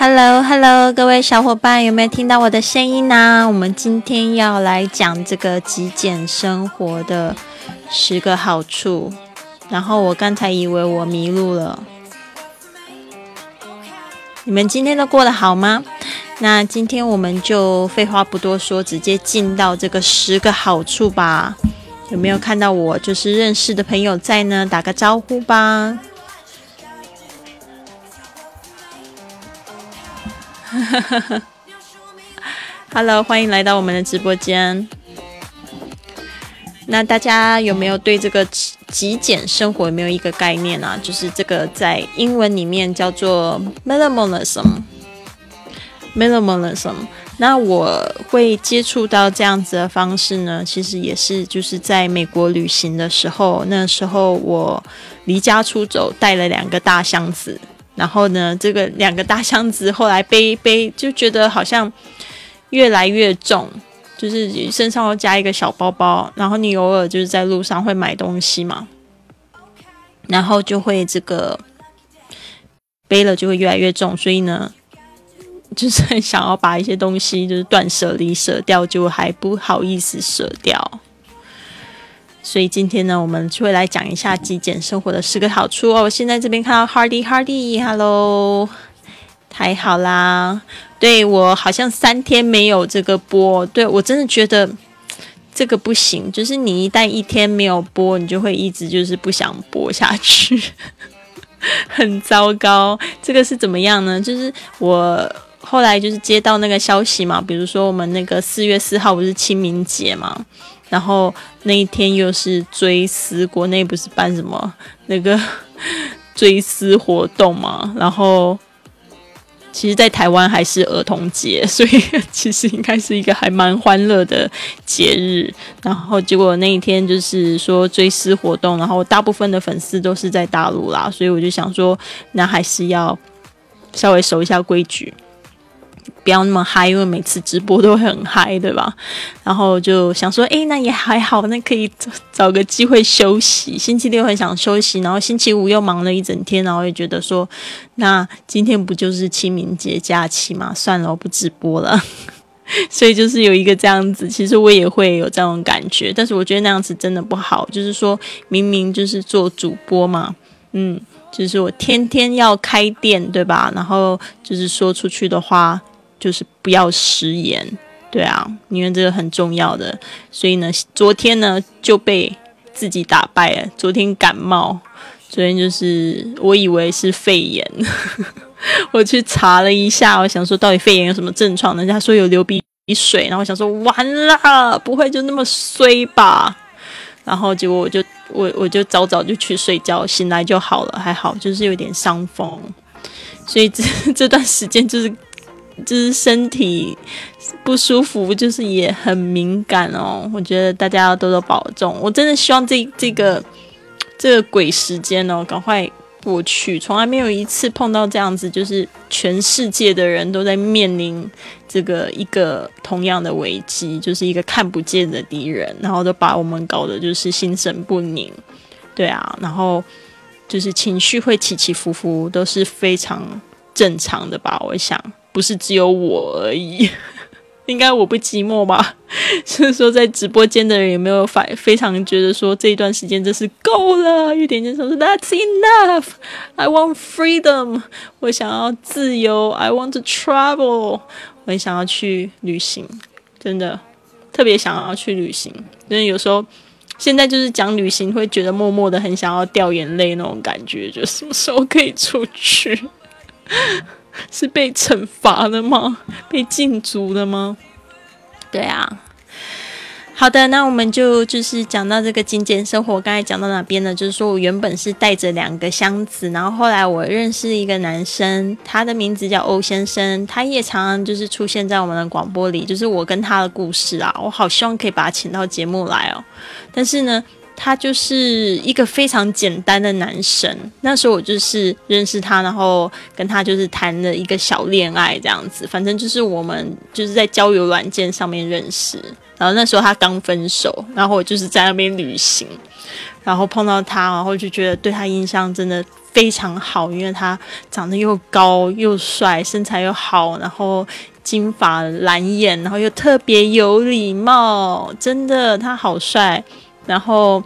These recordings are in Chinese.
Hello，Hello，各位小伙伴，有没有听到我的声音呢？我们今天要来讲这个极简生活的十个好处。然后我刚才以为我迷路了，你们今天都过得好吗？那今天我们就废话不多说，直接进到这个十个好处吧。有没有看到我就是认识的朋友在呢？打个招呼吧。Hello，欢迎来到我们的直播间。那大家有没有对这个极简生活有没有一个概念啊？就是这个在英文里面叫做 minimalism。minimalism。那我会接触到这样子的方式呢，其实也是就是在美国旅行的时候，那时候我离家出走，带了两个大箱子，然后呢，这个两个大箱子后来背 背就觉得好像越来越重。就是身上要加一个小包包，然后你偶尔就是在路上会买东西嘛，然后就会这个背了就会越来越重，所以呢，就是很想要把一些东西就是断舍离舍掉，就还不好意思舍掉。所以今天呢，我们就会来讲一下极简生活的十个好处哦。我现在这边看到 Hardy Hardy，Hello。还好啦，对我好像三天没有这个播，对我真的觉得这个不行。就是你一旦一天没有播，你就会一直就是不想播下去，很糟糕。这个是怎么样呢？就是我后来就是接到那个消息嘛，比如说我们那个四月四号不是清明节嘛，然后那一天又是追思，国内不是办什么那个 追思活动嘛，然后。其实，在台湾还是儿童节，所以其实应该是一个还蛮欢乐的节日。然后结果那一天就是说追思活动，然后大部分的粉丝都是在大陆啦，所以我就想说，那还是要稍微守一下规矩。不要那么嗨，因为每次直播都会很嗨，对吧？然后就想说，哎，那也还好，那可以找个机会休息。星期六很想休息，然后星期五又忙了一整天，然后也觉得说，那今天不就是清明节假期嘛？算了，我不直播了。所以就是有一个这样子，其实我也会有这种感觉，但是我觉得那样子真的不好。就是说明明就是做主播嘛，嗯，就是我天天要开店，对吧？然后就是说出去的话。就是不要食言，对啊，因为这个很重要的。所以呢，昨天呢就被自己打败了。昨天感冒，昨天就是我以为是肺炎，我去查了一下，我想说到底肺炎有什么症状？人家说有流鼻水，然后我想说完了，不会就那么衰吧？然后结果我就我我就早早就去睡觉，醒来就好了，还好就是有点伤风，所以这 这段时间就是。就是身体不舒服，就是也很敏感哦。我觉得大家要多多保重。我真的希望这这个这个鬼时间哦，赶快过去。从来没有一次碰到这样子，就是全世界的人都在面临这个一个同样的危机，就是一个看不见的敌人，然后都把我们搞得就是心神不宁。对啊，然后就是情绪会起起伏伏，都是非常正常的吧？我想。不是只有我而已，应该我不寂寞吧？所以说，在直播间的人有没有反非常觉得说这一段时间真是够了？一点点说，That's enough. I want freedom. 我想要自由。I want to travel. 我很想要去旅行，真的特别想要去旅行。因为有时候现在就是讲旅行，会觉得默默的很想要掉眼泪那种感觉，就什么时候可以出去？是被惩罚的吗？被禁足的吗？对啊。好的，那我们就就是讲到这个精简生活。刚才讲到哪边呢？就是说我原本是带着两个箱子，然后后来我认识一个男生，他的名字叫欧先生，他也常常就是出现在我们的广播里，就是我跟他的故事啊。我好希望可以把他请到节目来哦，但是呢。他就是一个非常简单的男生。那时候我就是认识他，然后跟他就是谈了一个小恋爱这样子。反正就是我们就是在交友软件上面认识。然后那时候他刚分手，然后我就是在那边旅行，然后碰到他，然后就觉得对他印象真的。非常好，因为他长得又高又帅，身材又好，然后金发蓝眼，然后又特别有礼貌，真的他好帅，然后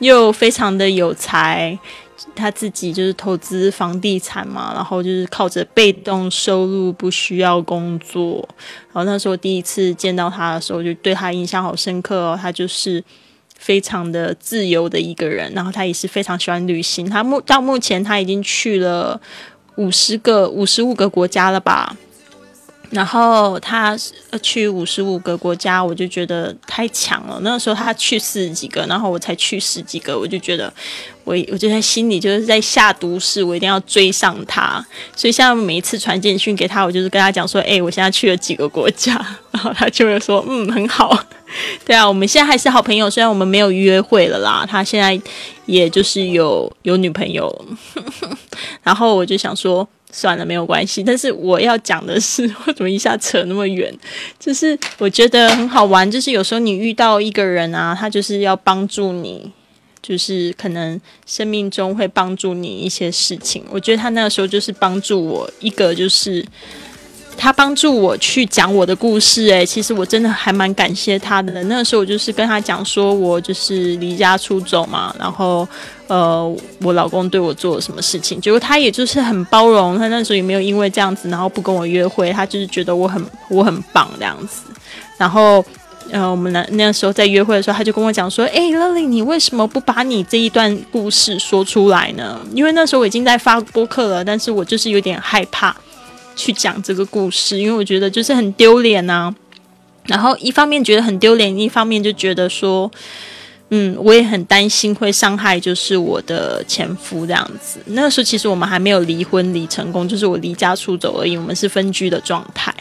又非常的有才。他自己就是投资房地产嘛，然后就是靠着被动收入，不需要工作。然后那时候第一次见到他的时候，就对他印象好深刻哦。他就是非常的自由的一个人，然后他也是非常喜欢旅行。他目到目前他已经去了五十个、五十五个国家了吧。然后他去五十五个国家，我就觉得太强了。那个时候他去四十几个，然后我才去十几个，我就觉得我我就在心里就是在下毒誓，我一定要追上他。所以像每一次传简讯给他，我就是跟他讲说：“哎，我现在去了几个国家。”然后他就会说：“嗯，很好。”对啊，我们现在还是好朋友，虽然我们没有约会了啦。他现在也就是有有女朋友，然后我就想说。算了，没有关系。但是我要讲的是，为什么一下扯那么远？就是我觉得很好玩，就是有时候你遇到一个人啊，他就是要帮助你，就是可能生命中会帮助你一些事情。我觉得他那个时候就是帮助我一个，就是他帮助我去讲我的故事。诶，其实我真的还蛮感谢他的。那个时候我就是跟他讲说，我就是离家出走嘛，然后。呃，我老公对我做了什么事情？结果他也就是很包容，他那时候也没有因为这样子，然后不跟我约会，他就是觉得我很我很棒这样子。然后，呃，我们那那时候在约会的时候，他就跟我讲说：“哎，Lily，你为什么不把你这一段故事说出来呢？因为那时候我已经在发播客了，但是我就是有点害怕去讲这个故事，因为我觉得就是很丢脸呐。然后一方面觉得很丢脸，一方面就觉得说。”嗯，我也很担心会伤害，就是我的前夫这样子。那时候其实我们还没有离婚离成功，就是我离家出走而已，我们是分居的状态。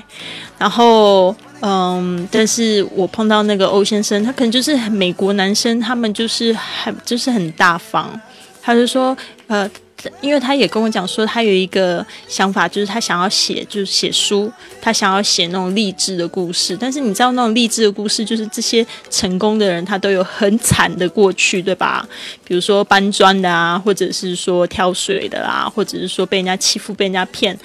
然后，嗯，但是我碰到那个欧先生，他可能就是美国男生，他们就是很就是很大方，他就说，呃。因为他也跟我讲说，他有一个想法，就是他想要写，就是写书，他想要写那种励志的故事。但是你知道，那种励志的故事，就是这些成功的人，他都有很惨的过去，对吧？比如说搬砖的啊，或者是说挑水的啦，或者是说被人家欺负、被人家骗。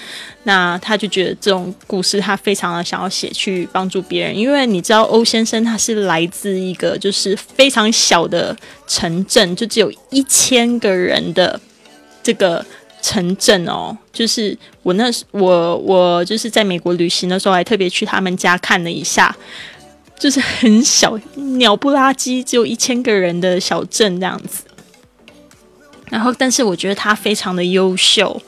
那他就觉得这种故事，他非常的想要写去帮助别人。因为你知道，欧先生他是来自一个就是非常小的城镇，就只有一千个人的。这个城镇哦，就是我那时我我就是在美国旅行的时候，还特别去他们家看了一下，就是很小鸟不拉几，只有一千个人的小镇这样子。然后，但是我觉得他非常的优秀。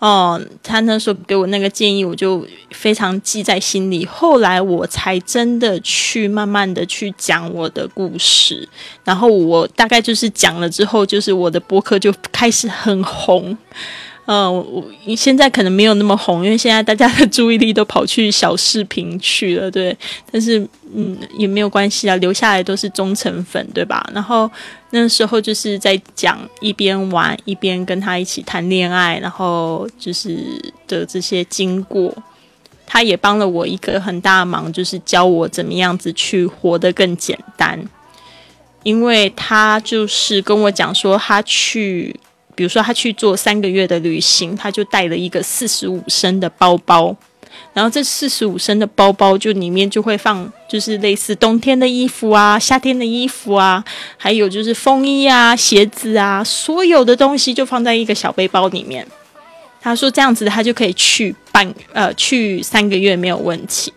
哦，他那时候给我那个建议，我就非常记在心里。后来我才真的去慢慢的去讲我的故事，然后我大概就是讲了之后，就是我的博客就开始很红。嗯，我现在可能没有那么红，因为现在大家的注意力都跑去小视频去了，对。但是，嗯，也没有关系啊，留下来都是忠诚粉，对吧？然后那时候就是在讲一边玩一边跟他一起谈恋爱，然后就是的这些经过，他也帮了我一个很大的忙，就是教我怎么样子去活得更简单，因为他就是跟我讲说他去。比如说，他去做三个月的旅行，他就带了一个四十五升的包包，然后这四十五升的包包就里面就会放，就是类似冬天的衣服啊、夏天的衣服啊，还有就是风衣啊、鞋子啊，所有的东西就放在一个小背包里面。他说这样子他就可以去半呃去三个月没有问题。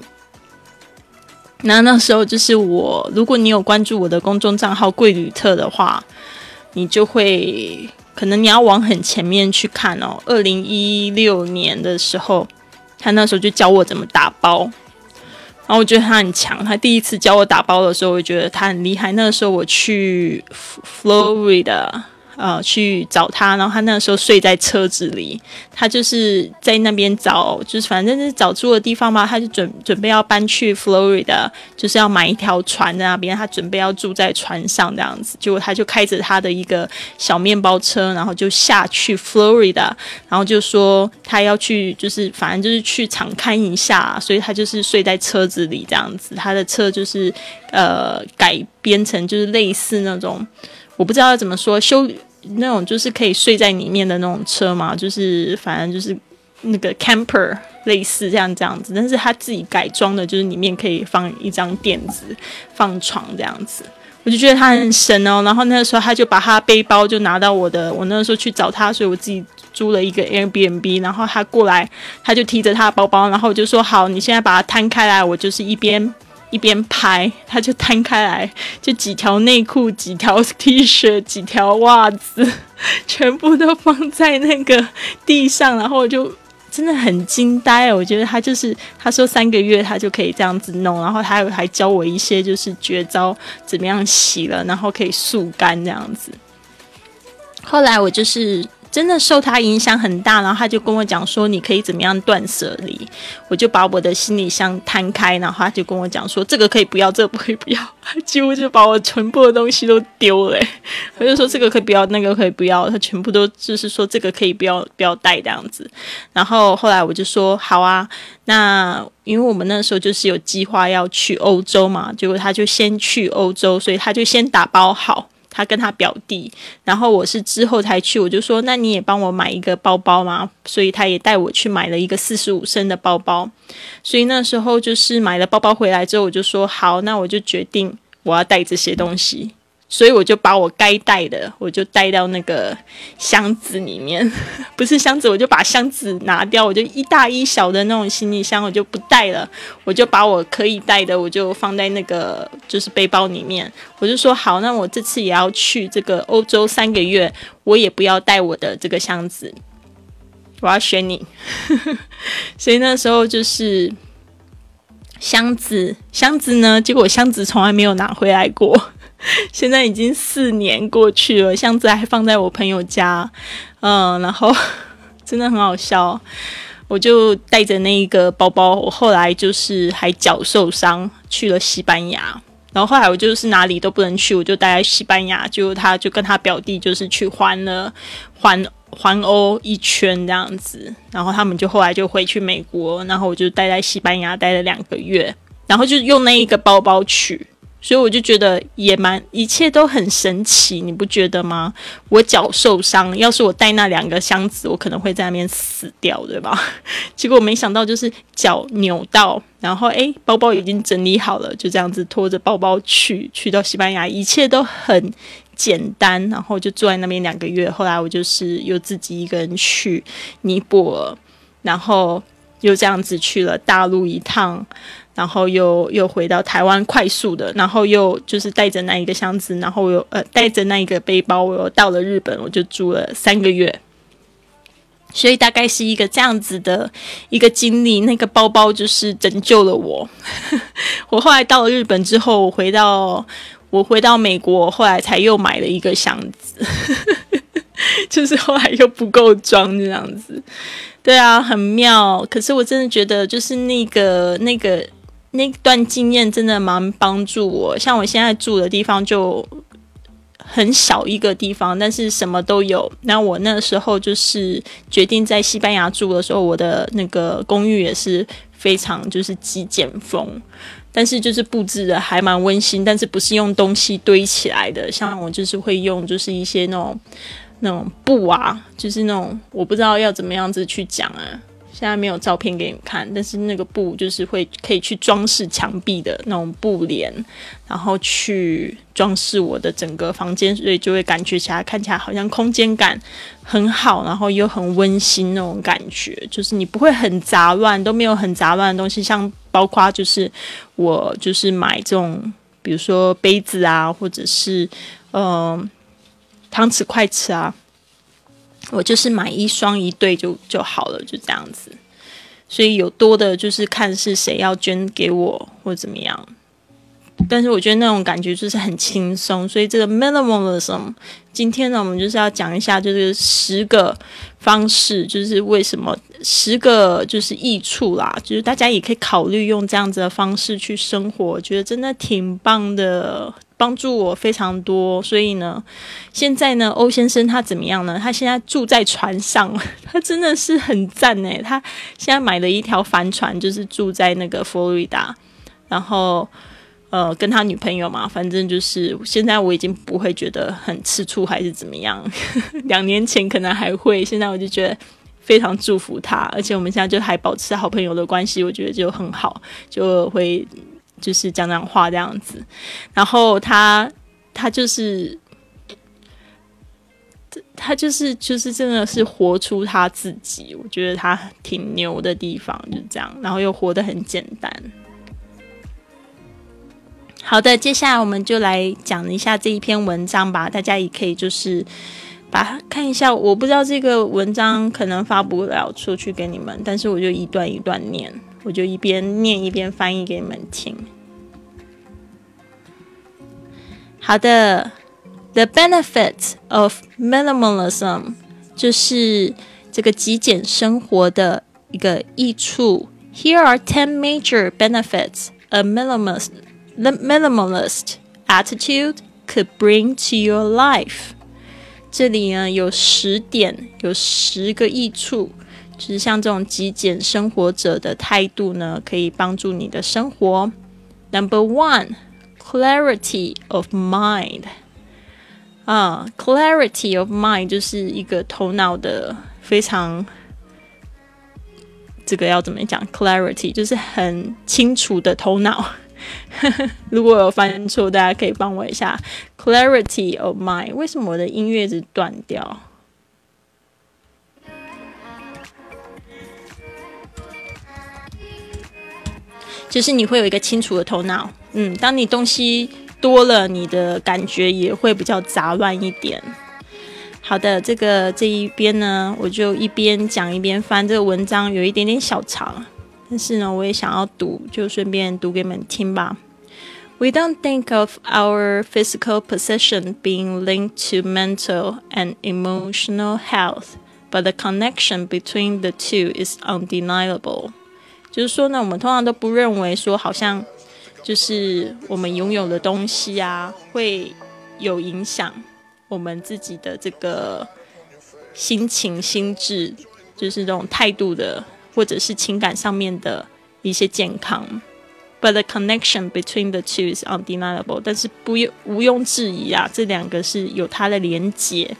那那时候就是我，如果你有关注我的公众账号贵旅特的话，你就会。可能你要往很前面去看哦，二零一六年的时候，他那时候就教我怎么打包，然后我觉得他很强。他第一次教我打包的时候，我觉得他很厉害。那个时候我去 Florida。呃，去找他，然后他那时候睡在车子里，他就是在那边找，就是反正是找住的地方嘛。他就准准备要搬去 Florida，就是要买一条船在那边，他准备要住在船上这样子。结果他就开着他的一个小面包车，然后就下去 Florida，然后就说他要去，就是反正就是去敞看一下，所以他就是睡在车子里这样子。他的车就是呃改编成就是类似那种。我不知道要怎么说修那种就是可以睡在里面的那种车嘛，就是反正就是那个 camper 类似这样这样子，但是他自己改装的，就是里面可以放一张垫子，放床这样子。我就觉得他很神哦，然后那个时候他就把他背包就拿到我的，我那个时候去找他，所以我自己租了一个 Airbnb，然后他过来，他就提着他的包包，然后我就说好，你现在把它摊开来，我就是一边一边拍，他就摊开来，就几条内裤、几条 T 恤、几条袜子，全部都放在那个地上，然后我就。真的很惊呆，我觉得他就是他说三个月他就可以这样子弄，然后他还教我一些就是绝招，怎么样洗了，然后可以速干这样子。后来我就是。真的受他影响很大，然后他就跟我讲说，你可以怎么样断舍离？我就把我的行李箱摊开，然后他就跟我讲说，这个可以不要，这个不可以不要，几乎就把我全部的东西都丢了。他就说这个可以不要，那个可以不要，他全部都就是说这个可以不要不要带这样子。然后后来我就说好啊，那因为我们那时候就是有计划要去欧洲嘛，结果他就先去欧洲，所以他就先打包好。他跟他表弟，然后我是之后才去，我就说那你也帮我买一个包包嘛，所以他也带我去买了一个四十五升的包包，所以那时候就是买了包包回来之后，我就说好，那我就决定我要带这些东西。所以我就把我该带的，我就带到那个箱子里面，不是箱子，我就把箱子拿掉，我就一大一小的那种行李箱，我就不带了，我就把我可以带的，我就放在那个就是背包里面。我就说好，那我这次也要去这个欧洲三个月，我也不要带我的这个箱子，我要选你。所以那时候就是箱子，箱子呢，结果箱子从来没有拿回来过。现在已经四年过去了，箱子还放在我朋友家，嗯，然后 真的很好笑，我就带着那一个包包，我后来就是还脚受伤去了西班牙，然后后来我就是哪里都不能去，我就待在西班牙，就他就跟他表弟就是去环了环环欧一圈这样子，然后他们就后来就回去美国，然后我就待在西班牙待了两个月，然后就用那一个包包去。所以我就觉得也蛮，一切都很神奇，你不觉得吗？我脚受伤，要是我带那两个箱子，我可能会在那边死掉，对吧？结果没想到就是脚扭到，然后诶，包包已经整理好了，就这样子拖着包包去去到西班牙，一切都很简单，然后就坐在那边两个月。后来我就是又自己一个人去尼泊尔，然后又这样子去了大陆一趟。然后又又回到台湾，快速的，然后又就是带着那一个箱子，然后又呃带着那一个背包，我又到了日本，我就住了三个月。所以大概是一个这样子的一个经历，那个包包就是拯救了我。我后来到了日本之后，我回到我回到美国，后来才又买了一个箱子，就是后来又不够装这样子。对啊，很妙。可是我真的觉得，就是那个那个。那段经验真的蛮帮助我，像我现在住的地方就很小一个地方，但是什么都有。那我那时候就是决定在西班牙住的时候，我的那个公寓也是非常就是极简风，但是就是布置的还蛮温馨，但是不是用东西堆起来的，像我就是会用就是一些那种那种布啊，就是那种我不知道要怎么样子去讲啊。现在没有照片给你们看，但是那个布就是会可以去装饰墙壁的那种布帘，然后去装饰我的整个房间，所以就会感觉起来看起来好像空间感很好，然后又很温馨那种感觉，就是你不会很杂乱，都没有很杂乱的东西，像包括就是我就是买这种，比如说杯子啊，或者是嗯汤匙、筷子啊。我就是买一双一对就就好了，就这样子。所以有多的，就是看是谁要捐给我或怎么样。但是我觉得那种感觉就是很轻松。所以这个 minimalism，今天呢，我们就是要讲一下，就是十个方式，就是为什么十个就是益处啦，就是大家也可以考虑用这样子的方式去生活，我觉得真的挺棒的。帮助我非常多，所以呢，现在呢，欧先生他怎么样呢？他现在住在船上，他真的是很赞诶。他现在买了一条帆船，就是住在那个佛罗里达，然后，呃，跟他女朋友嘛，反正就是现在我已经不会觉得很吃醋还是怎么样。两年前可能还会，现在我就觉得非常祝福他，而且我们现在就还保持好朋友的关系，我觉得就很好，就会就是讲讲话这样子。然后他他就是他就是就是真的是活出他自己，我觉得他挺牛的地方就是这样，然后又活得很简单。好的，接下来我们就来讲一下这一篇文章吧。大家也可以就是把它看一下。我不知道这个文章可能发不了出去给你们，但是我就一段一段念，我就一边念一边翻译给你们听。好的，The benefits of minimalism 就是这个极简生活的一个益处。Here are ten major benefits of minimalist. the minimalist attitude could bring to your life。这里呢有十点，有十个益处，就是像这种极简生活者的态度呢，可以帮助你的生活。Number one, Clarity of mind。啊，clarity of mind 就是一个头脑的非常，这个要怎么讲？clarity 就是很清楚的头脑。如果有翻错，大家可以帮我一下。Clarity of mind，为什么我的音乐一直断掉？就是你会有一个清楚的头脑。嗯，当你东西多了，你的感觉也会比较杂乱一点。好的，这个这一边呢，我就一边讲一边翻。这个文章有一点点小长。但是呢，我也想要读，就顺便读给你们听吧。We don't think of our physical possession being linked to mental and emotional health, but the connection between the two is undeniable. 就是说呢，我们通常都不认为说，好像就是我们拥有的东西啊，会有影响我们自己的这个心情、心智，就是这种态度的。或者是情感上面的一些健康，but the connection between the two is undeniable。但是不用毋庸置疑啊，这两个是有它的连结。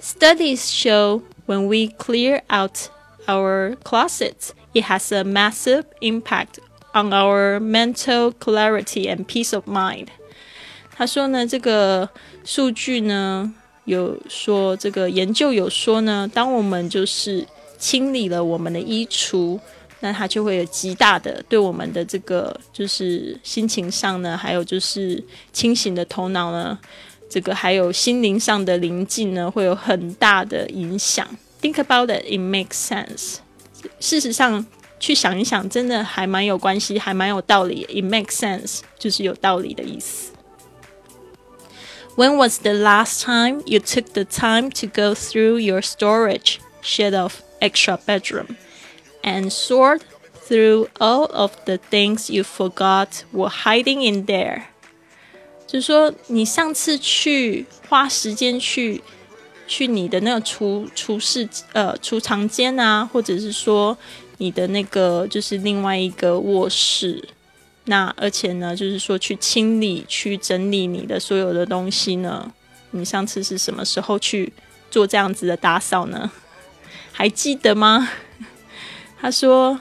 Studies show when we clear out our closets, it has a massive impact on our mental clarity and peace of mind。他说呢，这个数据呢有说，这个研究有说呢，当我们就是清理了我们的衣橱，那它就会有极大的对我们的这个就是心情上呢，还有就是清醒的头脑呢，这个还有心灵上的宁静呢，会有很大的影响。Think about it, it makes sense。事实上，去想一想，真的还蛮有关系，还蛮有道理。It makes sense，就是有道理的意思。When was the last time you took the time to go through your storage shed of extra bedroom and sort through all of the things you forgot were hiding in there。就是说，你上次去花时间去 去你的那个厨厨室呃储藏间啊，或者是说你的那个就是另外一个卧室，那而且呢，就是说去清理去整理你的所有的东西呢，你上次是什么时候去做这样子的打扫呢？还记得吗？他说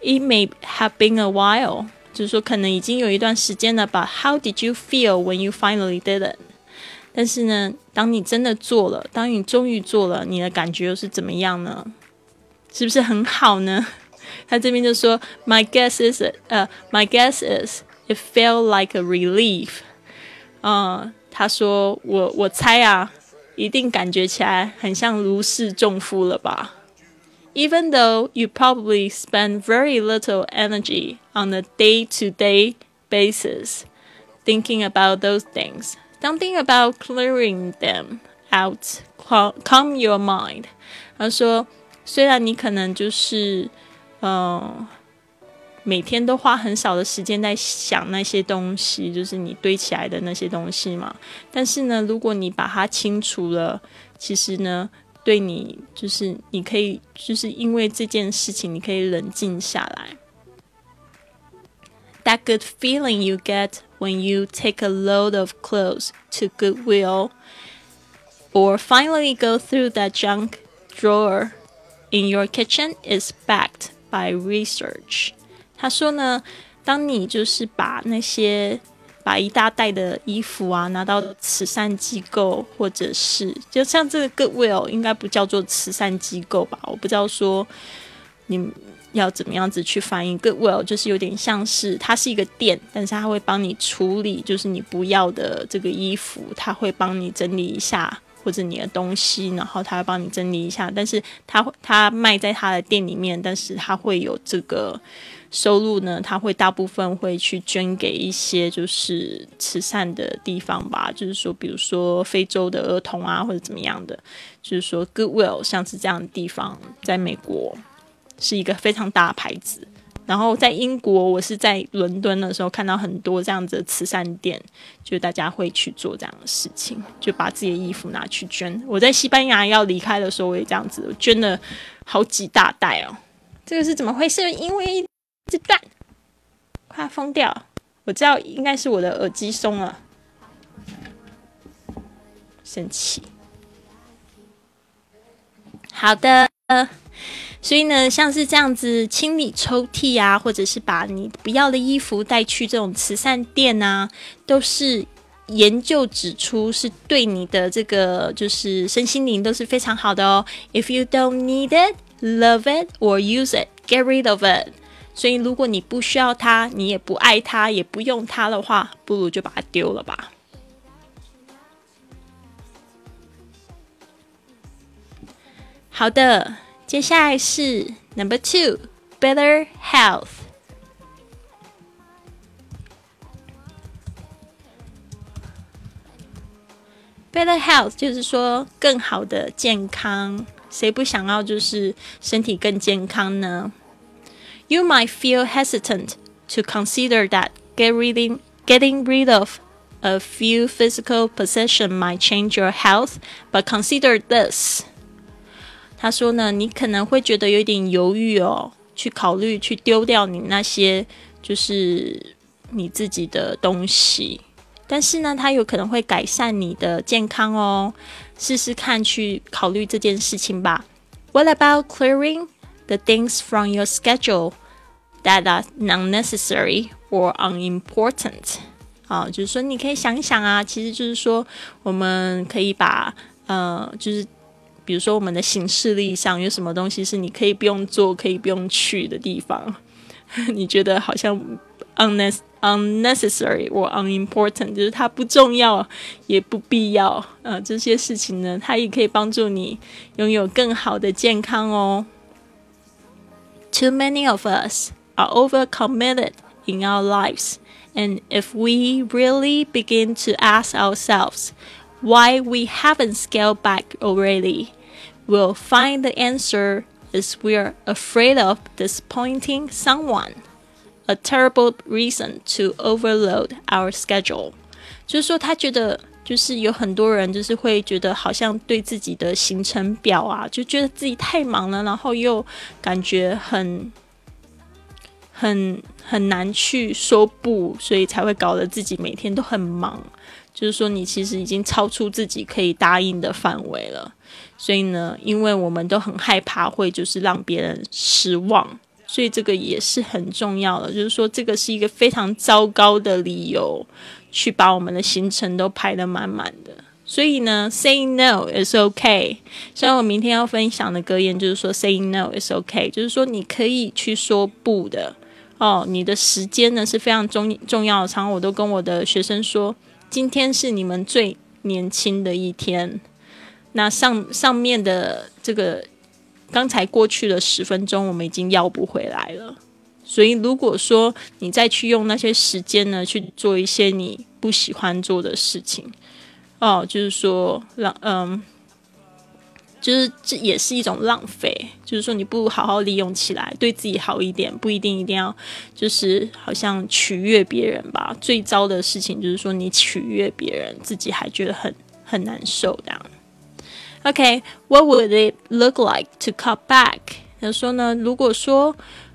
，It may have been a while，就是说可能已经有一段时间了吧。How did you feel when you finally did it？但是呢，当你真的做了，当你终于做了，你的感觉又是怎么样呢？是不是很好呢？他这边就说，My guess is，呃，My guess is it felt like a relief。嗯，他说我我猜啊。一定感觉起来很像如释重负了吧？Even though you probably spend very little energy on a day-to-day basis thinking about those things, Something about clearing them out calm your mind。他说，虽然你可能就是，嗯、每天都花很少的时间在想那些东西，就是你堆起来的那些东西嘛。但是呢，如果你把它清除了，其实呢，对你就是你可以，就是因为这件事情，你可以冷静下来。that good feeling you get when you take a load of clothes to Goodwill or finally go through that junk drawer in your kitchen is backed by research. 他说呢，当你就是把那些把一大袋的衣服啊拿到慈善机构，或者是就像这个 Goodwill 应该不叫做慈善机构吧？我不知道说你 要怎么样子去翻译 Goodwill，就是有点像是它是一个店，但是它会帮你处理，就是你不要的这个衣服，它会帮你整理一下。或者你的东西，然后他会帮你整理一下，但是他他卖在他的店里面，但是他会有这个收入呢，他会大部分会去捐给一些就是慈善的地方吧，就是说，比如说非洲的儿童啊，或者怎么样的，就是说 Goodwill 像是这样的地方，在美国是一个非常大的牌子。然后在英国，我是在伦敦的时候看到很多这样子的慈善店，就大家会去做这样的事情，就把自己的衣服拿去捐。我在西班牙要离开的时候，我也这样子我捐了好几大袋哦。这个是怎么回事？因为这段快疯掉，我知道应该是我的耳机松了，生气。好的。所以呢，像是这样子清理抽屉啊，或者是把你不要的衣服带去这种慈善店啊，都是研究指出是对你的这个就是身心灵都是非常好的哦。If you don't need it, love it or use it, get rid of it。所以如果你不需要它，你也不爱它，也不用它的话，不如就把它丢了吧。好的。接下来是 Number Two Better Health。Better health 就是说更好的健康，谁不想要就是身体更健康呢？You might feel hesitant to consider that getting getting rid of a few physical possessions might change your health, but consider this. 他说呢，你可能会觉得有点犹豫哦，去考虑去丢掉你那些就是你自己的东西，但是呢，它有可能会改善你的健康哦，试试看去考虑这件事情吧。What about clearing the things from your schedule that are unnecessary or unimportant？啊，就是说你可以想一想啊，其实就是说我们可以把呃，就是。比如说，我们的行事历上有什么东西是你可以不用做、可以不用去的地方？你觉得好像 unnecessary 或 unimportant，就是它不重要也不必要。呃，这些事情呢，它也可以帮助你拥有更好的健康哦。Too many of us are overcommitted in our lives, and if we really begin to ask ourselves why we haven't scaled back already, we'll find the answer is we're afraid of disappointing someone. A terrible reason to overload our schedule. 就是说，他觉得就是有很多人就是会觉得好像对自己的行程表啊，就觉得自己太忙了，然后又感觉很 很很难去说不，所以才会搞得自己每天都很忙。就是说，你其实已经超出自己可以答应的范围了。所以呢，因为我们都很害怕会就是让别人失望，所以这个也是很重要的。就是说，这个是一个非常糟糕的理由，去把我们的行程都排得满满的。所以呢，say no is okay。所以我明天要分享的格言就是说，say no is okay，就是说你可以去说不的哦。你的时间呢是非常重重要的。常常我都跟我的学生说。今天是你们最年轻的一天，那上上面的这个刚才过去了十分钟，我们已经要不回来了。所以，如果说你再去用那些时间呢，去做一些你不喜欢做的事情，哦，就是说让嗯。就是这也是一种浪费，就是说你不好好利用起来，对自己好一点，不一定一定要就是好像取悦别人吧。最糟的事情就是说你取悦别人，自己还觉得很很难受这样。OK，what would it look like to cut back？他说呢，如果说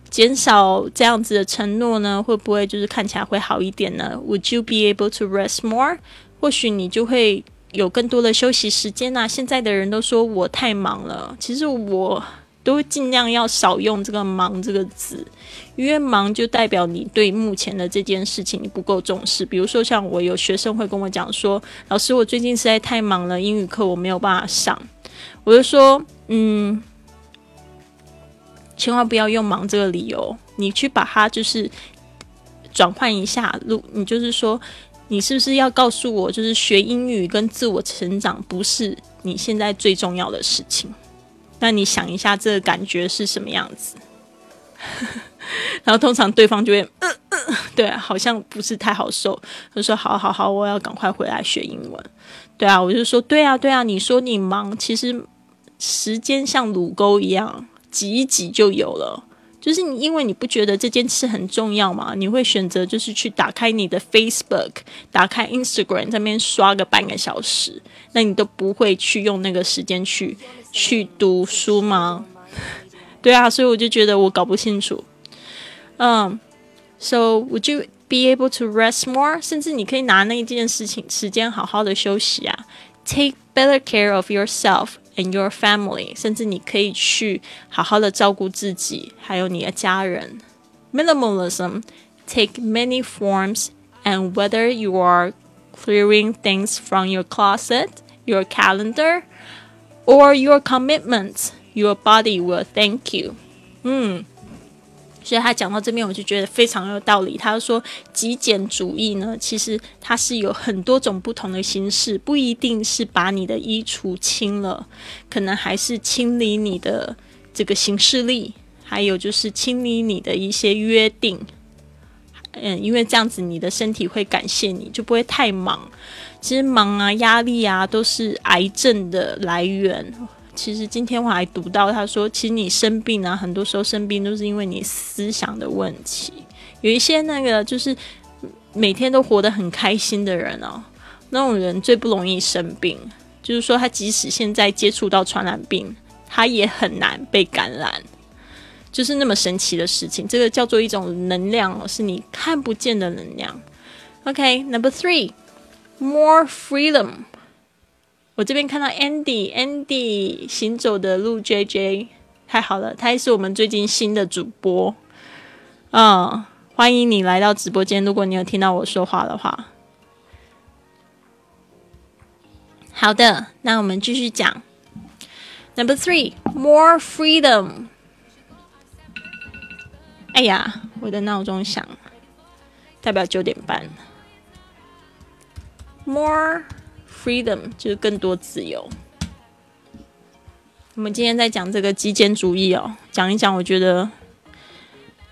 减少这样子的承诺呢，会不会就是看起来会好一点呢？Would you be able to rest more？或许你就会有更多的休息时间呐。现在的人都说我太忙了，其实我都尽量要少用这个“忙”这个字，因为忙就代表你对目前的这件事情你不够重视。比如说，像我有学生会跟我讲说：“老师，我最近实在太忙了，英语课我没有办法上。”我就说：“嗯。”千万不要用“忙”这个理由，你去把它就是转换一下路。你就是说，你是不是要告诉我，就是学英语跟自我成长不是你现在最重要的事情？那你想一下，这个感觉是什么样子？然后通常对方就会，嗯嗯，对，好像不是太好受。他说：“好好好，我要赶快回来学英文。”对啊，我就说：“对啊，对啊，你说你忙，其实时间像乳沟一样。”挤一挤就有了，就是你，因为你不觉得这件事很重要嘛？你会选择就是去打开你的 Facebook，打开 Instagram，在那边刷个半个小时，那你都不会去用那个时间去去读书吗？对啊，所以我就觉得我搞不清楚。嗯，So would you be able to rest more？甚至你可以拿那一件事情时间好好的休息啊，Take better care of yourself。and your family，甚至你可以去好好的照顾自己，还有你的家人。Minimalism take many forms, and whether you are clearing things from your closet, your calendar, or your commitments, your body will thank you. 嗯。 所以他讲到这边，我就觉得非常有道理。他说，极简主义呢，其实它是有很多种不同的形式，不一定是把你的衣橱清了，可能还是清理你的这个行事力，还有就是清理你的一些约定。嗯，因为这样子你的身体会感谢你，就不会太忙。其实忙啊、压力啊，都是癌症的来源。其实今天我还读到，他说，其实你生病啊，很多时候生病都是因为你思想的问题。有一些那个就是每天都活得很开心的人哦，那种人最不容易生病。就是说，他即使现在接触到传染病，他也很难被感染。就是那么神奇的事情，这个叫做一种能量，是你看不见的能量。OK，Number three，more freedom。我这边看到 Andy，Andy 行走的路 JJ，太好了，他也是我们最近新的主播，嗯，欢迎你来到直播间。如果你有听到我说话的话，好的，那我们继续讲。Number three，more freedom。哎呀，我的闹钟响，代表九点半。More。Freedom 就是更多自由。我们今天在讲这个极简主义哦，讲一讲，我觉得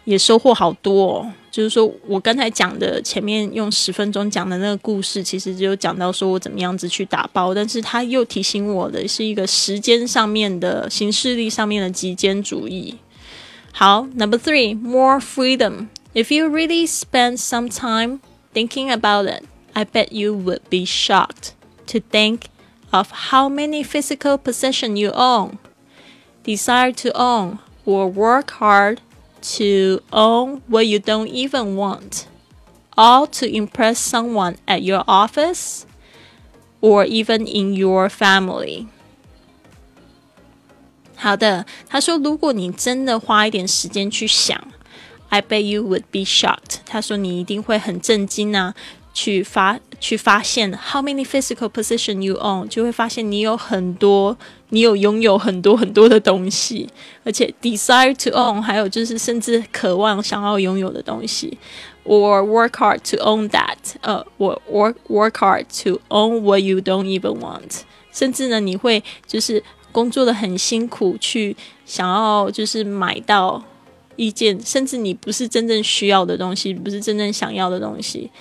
也收获好多哦。就是说我刚才讲的前面用十分钟讲的那个故事，其实就讲到说我怎么样子去打包，但是他又提醒我的是一个时间上面的形式力上面的极简主义。好，Number three，more freedom. If you really spend some time thinking about it, I bet you would be shocked. to think of how many physical possessions you own, desire to own, or work hard to own what you don't even want, all to impress someone at your office or even in your family. 好的，他说，如果你真的花一点时间去想，I bet you would be shocked。他说你一定会很震惊啊， 去发去发现 how many physical position you own，就会发现你有很多，你有拥有很多很多的东西，而且 desire to own，还有就是甚至渴望想要拥有的东西，or work hard to own that，呃，我 work work hard to own what you don't even want，甚至呢，你会就是工作的很辛苦，去想要就是买到一件，甚至你不是真正需要的东西，不是真正想要的东西。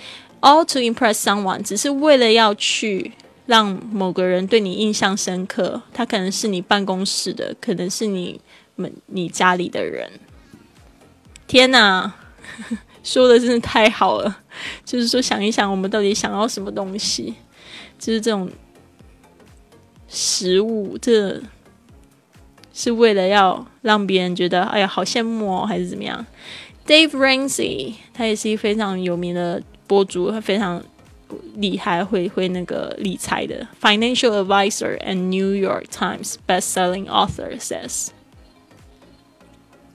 All to impress someone，只是为了要去让某个人对你印象深刻。他可能是你办公室的，可能是你们你家里的人。天哪，说的真是太好了！就是说，想一想，我们到底想要什么东西？就是这种食物，这是为了要让别人觉得哎呀好羡慕哦，还是怎么样？Dave Ramsey 他也是一非常有名的博主，他非常厉害，会会那个理财的 financial advisor and New York Times best-selling author says，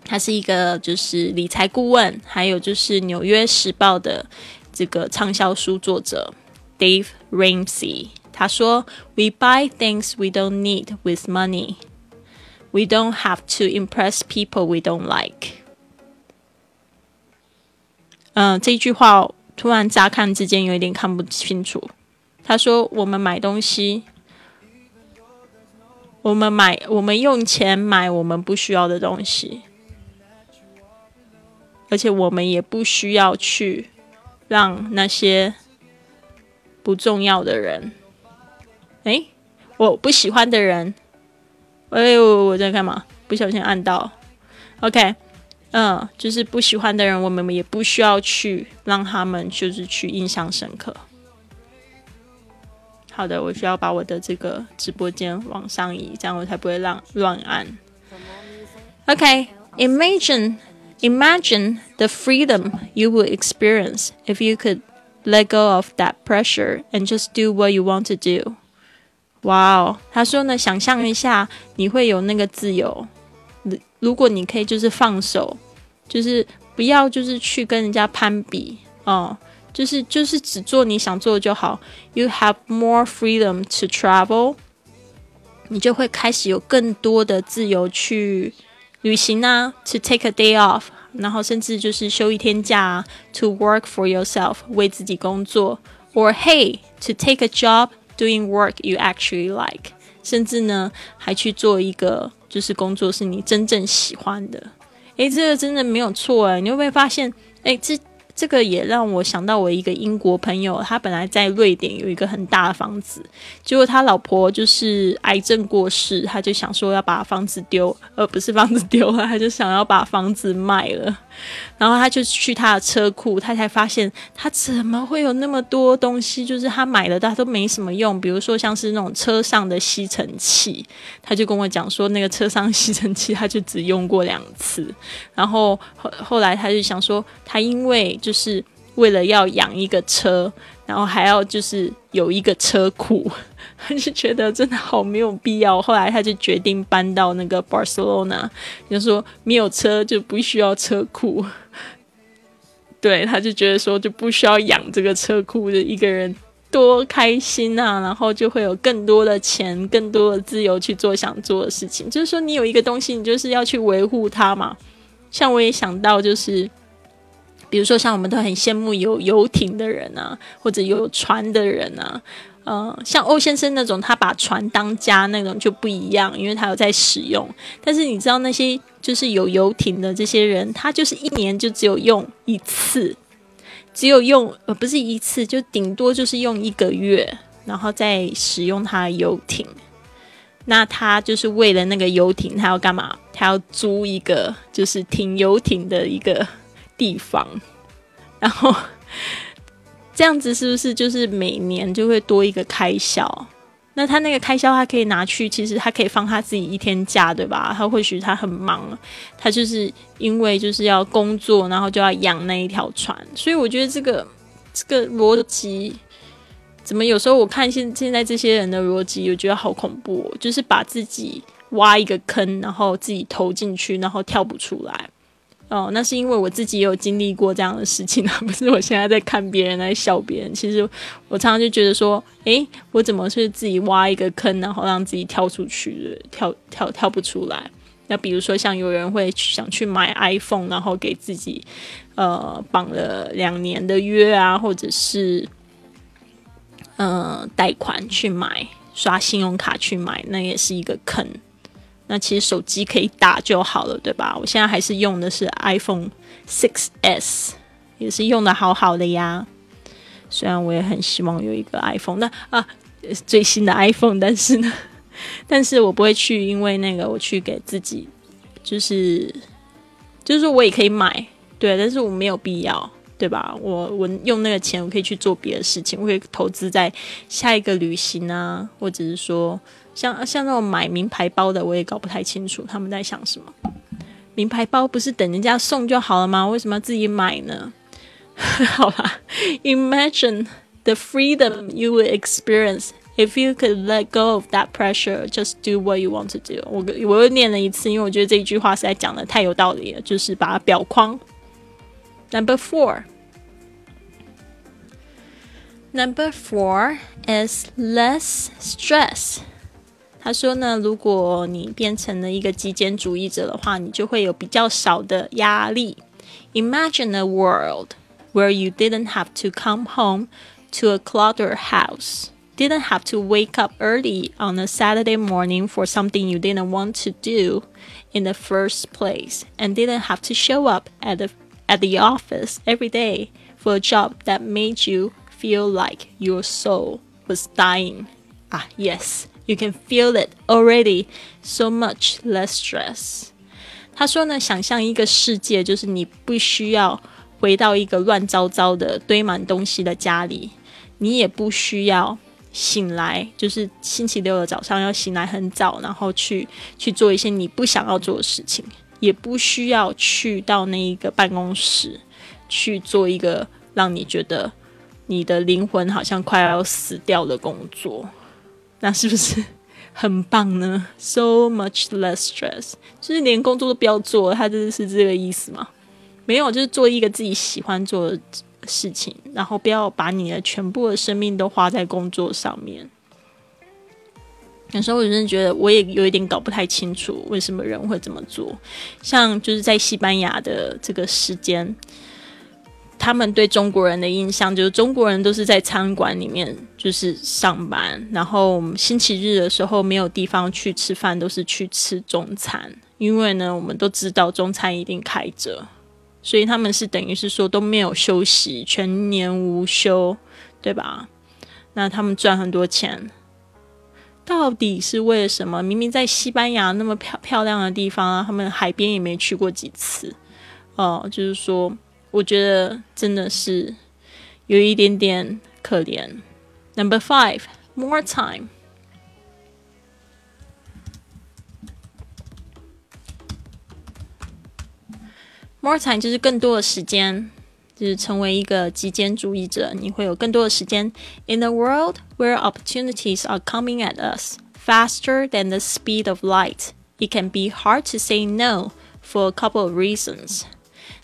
他是一个就是理财顾问，还有就是纽约时报的这个畅销书作者 Dave Ramsey。他说：“We buy things we don't need with money.” We don't have to impress people we don't like。嗯，这句话 突然乍看之间有一点看不清楚。他说：“我们买东西，我们买，我们用钱买我们不需要的东西，而且我们也不需要去让那些不重要的人，哎，我不喜欢的人。”哎呦，我在干嘛？不小心按到。OK，嗯，就是不喜欢的人，我们也不需要去让他们就是去印象深刻。好的，我需要把我的这个直播间往上移，这样我才不会让乱按。OK，imagine imagine the freedom you would experience if you could let go of that pressure and just do what you want to do. 哇哦，他说呢，想象一下，你会有那个自由。如果你可以就是放手，就是不要就是去跟人家攀比哦，就是就是只做你想做的就好。You have more freedom to travel，你就会开始有更多的自由去旅行啊。To take a day off，然后甚至就是休一天假。To work for yourself，为自己工作。Or hey，to take a job。Doing work you actually like，甚至呢，还去做一个就是工作是你真正喜欢的。诶，这个真的没有错诶，你会不会发现？诶，这。这个也让我想到我一个英国朋友，他本来在瑞典有一个很大的房子，结果他老婆就是癌症过世，他就想说要把房子丢，而不是房子丢了，他就想要把房子卖了。然后他就去他的车库，他才发现他怎么会有那么多东西，就是他买的他都没什么用，比如说像是那种车上的吸尘器，他就跟我讲说那个车上吸尘器他就只用过两次，然后后后来他就想说他因为就是为了要养一个车，然后还要就是有一个车库，他就觉得真的好没有必要。后来他就决定搬到那个 Barcelona，就说没有车就不需要车库。对，他就觉得说就不需要养这个车库的一个人多开心啊，然后就会有更多的钱、更多的自由去做想做的事情。就是说，你有一个东西，你就是要去维护它嘛。像我也想到就是。比如说，像我们都很羡慕有游艇的人啊，或者有船的人啊，呃，像欧先生那种，他把船当家那种就不一样，因为他有在使用。但是你知道那些就是有游艇的这些人，他就是一年就只有用一次，只有用呃不是一次，就顶多就是用一个月，然后再使用他的游艇。那他就是为了那个游艇，他要干嘛？他要租一个就是停游艇的一个。地方，然后这样子是不是就是每年就会多一个开销？那他那个开销，他可以拿去，其实他可以放他自己一天假，对吧？他或许他很忙，他就是因为就是要工作，然后就要养那一条船。所以我觉得这个这个逻辑，怎么有时候我看现现在这些人的逻辑，我觉得好恐怖，就是把自己挖一个坑，然后自己投进去，然后跳不出来。哦，那是因为我自己也有经历过这样的事情啊，不是我现在在看别人在笑别人。其实我常常就觉得说，诶，我怎么是自己挖一个坑，然后让自己跳出去，跳跳跳不出来？那比如说像有人会想去买 iPhone，然后给自己呃绑了两年的约啊，或者是呃贷款去买，刷信用卡去买，那也是一个坑。那其实手机可以打就好了，对吧？我现在还是用的是 iPhone 6s，也是用的好好的呀。虽然我也很希望有一个 iPhone，那啊最新的 iPhone，但是呢，但是我不会去，因为那个我去给自己，就是就是说我也可以买，对，但是我没有必要。对吧？我我用那个钱，我可以去做别的事情，我可以投资在下一个旅行啊，或者是说，像像那种买名牌包的，我也搞不太清楚他们在想什么。名牌包不是等人家送就好了吗？为什么要自己买呢？好吧，Imagine the freedom you would experience if you could let go of that pressure, just do what you want to do。我我又念了一次，因为我觉得这一句话实在讲的太有道理了，就是把它裱框。Number four. Number four is less stress。他说呢，如果你变成了一个极简主义者的话，你就会有比较少的压力。Imagine a world where you didn't have to come home to a cluttered house, didn't have to wake up early on a Saturday morning for something you didn't want to do in the first place, and didn't have to show up at the at the office every day for a job that made you feel like your soul was dying. Ah, yes, You can feel it already. So much less stress. 他说呢，想象一个世界，就是你不需要回到一个乱糟糟的、堆满东西的家里，你也不需要醒来，就是星期六的早上要醒来很早，然后去去做一些你不想要做的事情，也不需要去到那一个办公室去做一个让你觉得。你的灵魂好像快要死掉的工作，那是不是很棒呢？So much less stress，就是连工作都不要做，他真的是这个意思吗？没有，就是做一个自己喜欢做的事情，然后不要把你的全部的生命都花在工作上面。有时候我真的觉得，我也有一点搞不太清楚为什么人会这么做。像就是在西班牙的这个时间。他们对中国人的印象就是中国人都是在餐馆里面就是上班，然后星期日的时候没有地方去吃饭，都是去吃中餐。因为呢，我们都知道中餐一定开着，所以他们是等于是说都没有休息，全年无休，对吧？那他们赚很多钱，到底是为了什么？明明在西班牙那么漂漂亮的地方啊，他们海边也没去过几次，哦，就是说。我觉得真的是有一点点可怜。Number five, more time. More time 就是更多的时间，就是成为一个极简主义者，你会有更多的时间。In a world where opportunities are coming at us faster than the speed of light, it can be hard to say no for a couple of reasons.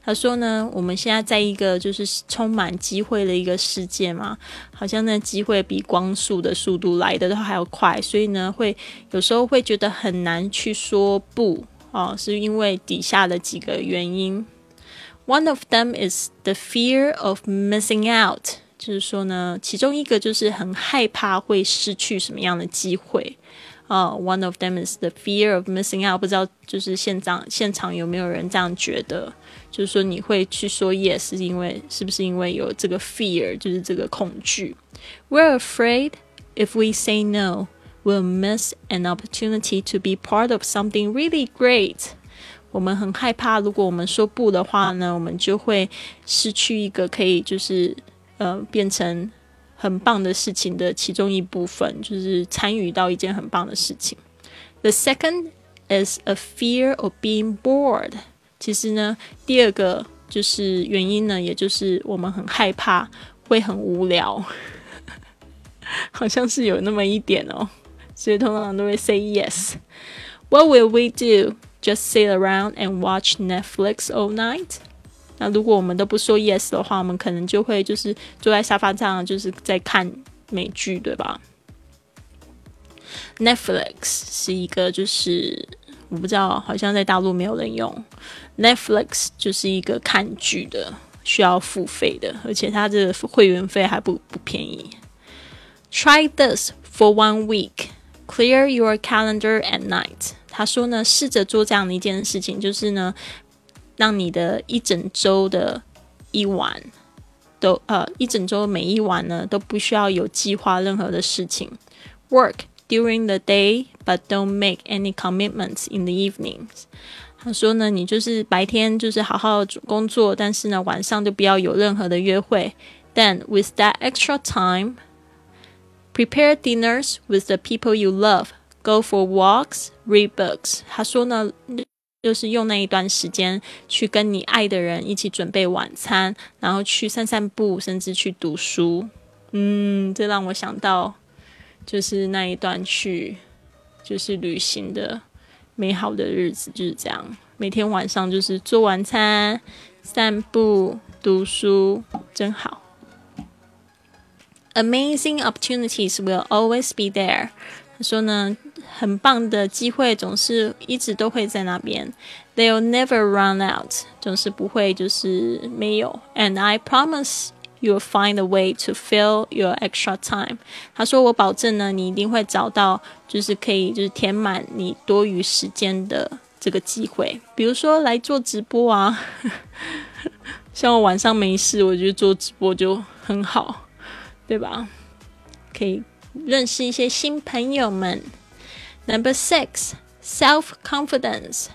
他说呢，我们现在在一个就是充满机会的一个世界嘛，好像那机会比光速的速度来的都还要快，所以呢，会有时候会觉得很难去说不哦，是因为底下的几个原因。One of them is the fear of missing out，就是说呢，其中一个就是很害怕会失去什么样的机会。啊，One of them is the fear of missing out。不知道就是现场现场有没有人这样觉得？就是说你会去说 yes，是因为是不是因为有这个 fear，就是这个恐惧？We're afraid if we say no, we'll miss an opportunity to be part of something really great。我们很害怕，如果我们说不的话呢，我们就会失去一个可以就是呃变成。 很棒的事情的其中一部分，就是参与到一件很棒的事情。The second is a fear of being bored。其实呢，第二个就是原因呢，也就是我们很害怕会很无聊，好像是有那么一点哦，所以通常都会 say yes。What will we do? Just sit around and watch Netflix all night? 那如果我们都不说 yes 的话，我们可能就会就是坐在沙发上，就是在看美剧，对吧？Netflix 是一个，就是我不知道，好像在大陆没有人用。Netflix 就是一个看剧的，需要付费的，而且它的会员费还不不便宜。Try this for one week. Clear your calendar at night. 他说呢，试着做这样的一件事情，就是呢。让你的一整周的一晚都呃一整周每一晚呢都不需要有计划任何的事情。Work during the day, but don't make any commitments in the evenings。 他说呢，你就是白天就是好好工作，但是呢，晚上就不要有任何的约会。Then with that extra time, prepare dinners with the people you love, go for walks, read books。他说呢， 就是用那一段时间去跟你爱的人一起准备晚餐，然后去散散步，甚至去读书。嗯，这让我想到，就是那一段去就是旅行的。美好的日子就是这样，每天晚上就是做晚餐、散步、读书，真好。Amazing opportunities will always be there。他说呢，很棒的机会总是一直都会在那边。They'll never run out，总是不会就是没有。And I promise。You'll find a way to fill your extra time。他说：“我保证呢，你一定会找到，就是可以就是填满你多余时间的这个机会。比如说来做直播啊，像我晚上没事，我觉得做直播就很好，对吧？可以认识一些新朋友们。Number six, self confidence，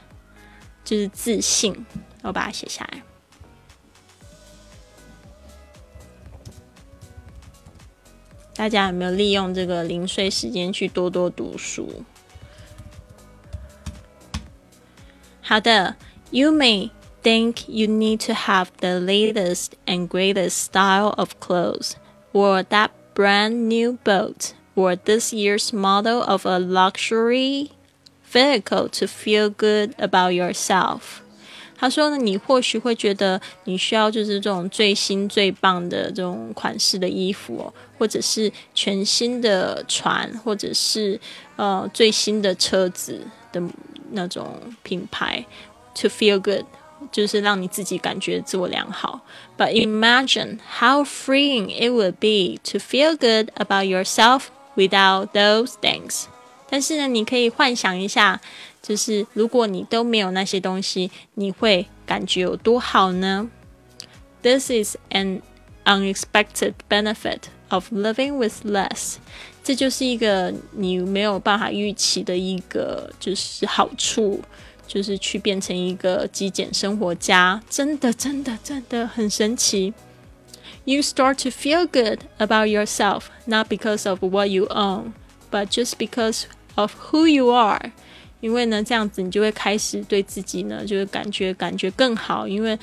就是自信。我把它写下来。”大家有没有利用这个零碎时间去多多读书？好的，You may think you need to have the latest and greatest style of clothes, or that brand new boat, or this year's model of a luxury vehicle to feel good about yourself. 他说呢，你或许会觉得你需要就是这种最新最棒的这种款式的衣服哦，或者是全新的船，或者是呃最新的车子的那种品牌，to feel good，就是让你自己感觉自我良好。But imagine how freeing it would be to feel good about yourself without those things。但是呢，你可以幻想一下。就是如果你都没有那些东西，你会感觉有多好呢？This is an unexpected benefit of living with less。这就是一个你没有办法预期的一个就是好处，就是去变成一个极简生活家，真的真的真的很神奇。You start to feel good about yourself, not because of what you own, but just because of who you are. 因为呢，这样子你就会开始对自己呢，就是感觉感觉更好。因为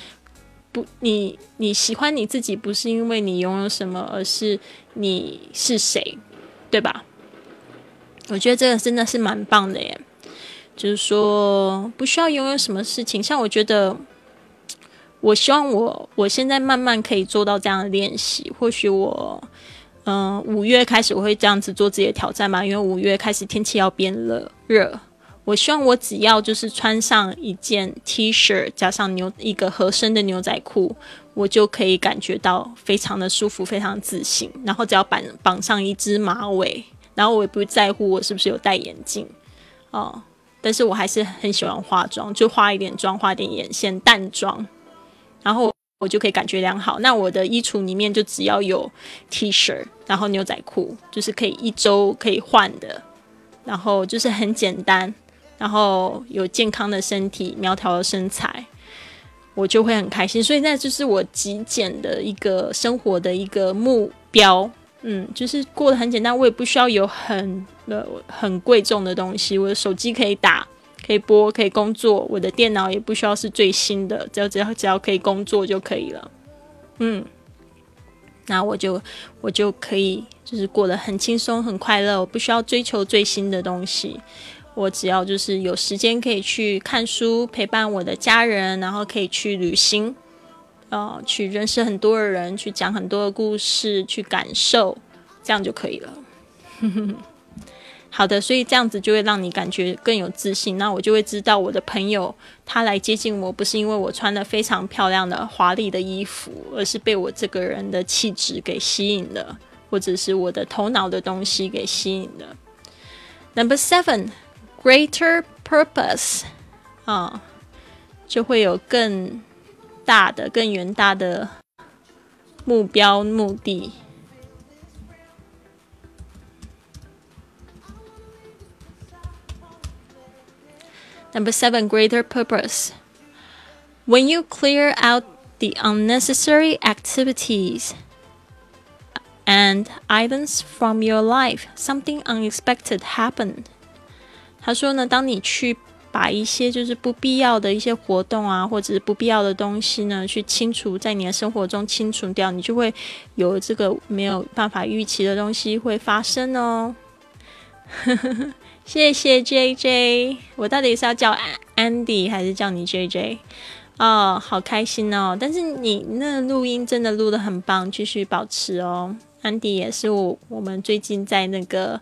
不，你你喜欢你自己，不是因为你拥有什么，而是你是谁，对吧？我觉得这个真的是蛮棒的耶。就是说，不需要拥有什么事情。像我觉得，我希望我我现在慢慢可以做到这样的练习。或许我，嗯，五月开始我会这样子做自己的挑战嘛。因为五月开始天气要变热热。我希望我只要就是穿上一件 T 恤，加上牛一个合身的牛仔裤，我就可以感觉到非常的舒服，非常自信。然后只要绑绑上一只马尾，然后我也不在乎我是不是有戴眼镜哦。但是我还是很喜欢化妆，就化一点妆，画点眼线，淡妆，然后我就可以感觉良好。那我的衣橱里面就只要有 T 恤，然后牛仔裤，就是可以一周可以换的，然后就是很简单。然后有健康的身体、苗条的身材，我就会很开心。所以那就是我极简的一个生活的一个目标。嗯，就是过得很简单，我也不需要有很呃很贵重的东西。我的手机可以打、可以播、可以工作，我的电脑也不需要是最新的，只要只要只要可以工作就可以了。嗯，那我就我就可以就是过得很轻松、很快乐。我不需要追求最新的东西。我只要就是有时间可以去看书，陪伴我的家人，然后可以去旅行，呃，去认识很多的人，去讲很多的故事，去感受，这样就可以了。好的，所以这样子就会让你感觉更有自信。那我就会知道我的朋友他来接近我，不是因为我穿的非常漂亮的华丽的衣服，而是被我这个人的气质给吸引了，或者是我的头脑的东西给吸引了。Number seven。Greater purpose，啊，就会有更大的、更远大的目标、目的。Number seven, greater purpose. When you clear out the unnecessary activities and items from your life, something unexpected happened. 他说呢，当你去把一些就是不必要的一些活动啊，或者是不必要的东西呢，去清除在你的生活中清除掉，你就会有这个没有办法预期的东西会发生哦。呵呵呵谢谢 J J，我到底是要叫 Andy 还是叫你 J J？哦，好开心哦！但是你那录音真的录的很棒，继续保持哦。Andy 也是我我们最近在那个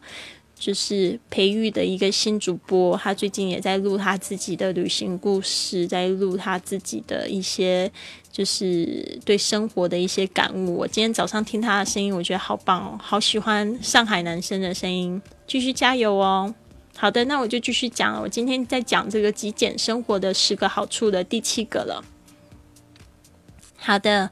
就是培育的一个新主播，他最近也在录他自己的旅行故事，在录他自己的一些就是对生活的一些感悟。我今天早上听他的声音，我觉得好棒哦，好喜欢上海男生的声音，继续加油哦！好的，那我就继续讲了。我今天在讲这个极简生活的十个好处的第七个了。好的，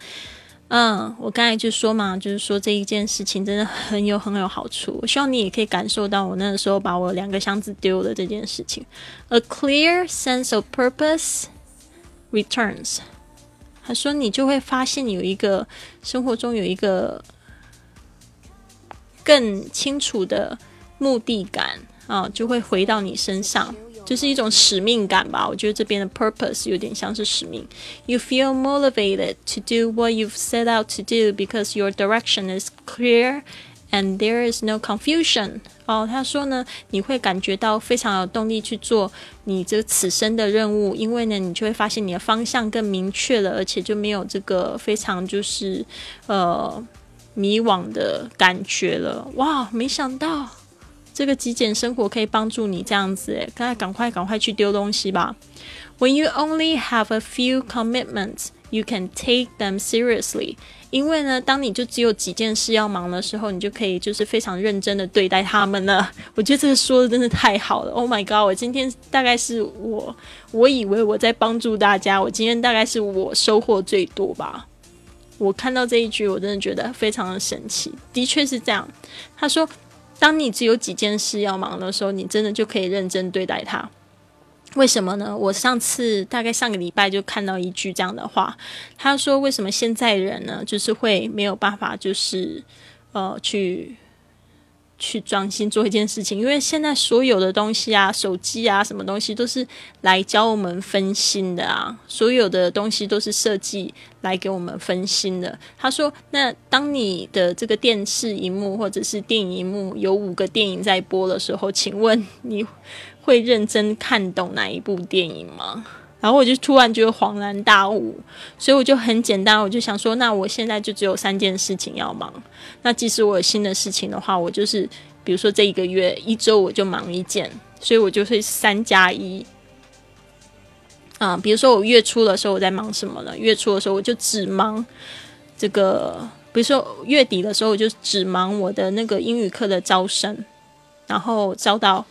嗯，我刚才就说嘛，就是说这一件事情真的很有很有好处。我希望你也可以感受到我那个时候把我两个箱子丢了这件事情。A clear sense of purpose returns。他说你就会发现有一个生活中有一个更清楚的目的感。啊，就会回到你身上，就是一种使命感吧。我觉得这边的 purpose 有点像是使命。You feel motivated to do what you've set out to do because your direction is clear and there is no confusion。哦，他说呢，你会感觉到非常有动力去做你这此生的任务，因为呢，你就会发现你的方向更明确了，而且就没有这个非常就是呃迷惘的感觉了。哇，没想到。这个极简生活可以帮助你这样子，诶，赶快赶快赶快去丢东西吧。When you only have a few commitments, you can take them seriously。因为呢，当你就只有几件事要忙的时候，你就可以就是非常认真的对待他们了。我觉得这个说的真的太好了。Oh my god！我今天大概是我，我以为我在帮助大家，我今天大概是我收获最多吧。我看到这一句，我真的觉得非常的神奇。的确是这样。他说。当你只有几件事要忙的时候，你真的就可以认真对待它。为什么呢？我上次大概上个礼拜就看到一句这样的话，他说：“为什么现在人呢，就是会没有办法，就是呃去。”去专心做一件事情，因为现在所有的东西啊，手机啊，什么东西都是来教我们分心的啊，所有的东西都是设计来给我们分心的。他说：“那当你的这个电视荧幕或者是电影荧幕有五个电影在播的时候，请问你会认真看懂哪一部电影吗？”然后我就突然觉得恍然大悟，所以我就很简单，我就想说，那我现在就只有三件事情要忙。那即使我有新的事情的话，我就是比如说这一个月一周我就忙一件，所以我就会三加一。啊，比如说我月初的时候我在忙什么呢？月初的时候我就只忙这个，比如说月底的时候我就只忙我的那个英语课的招生，然后招到。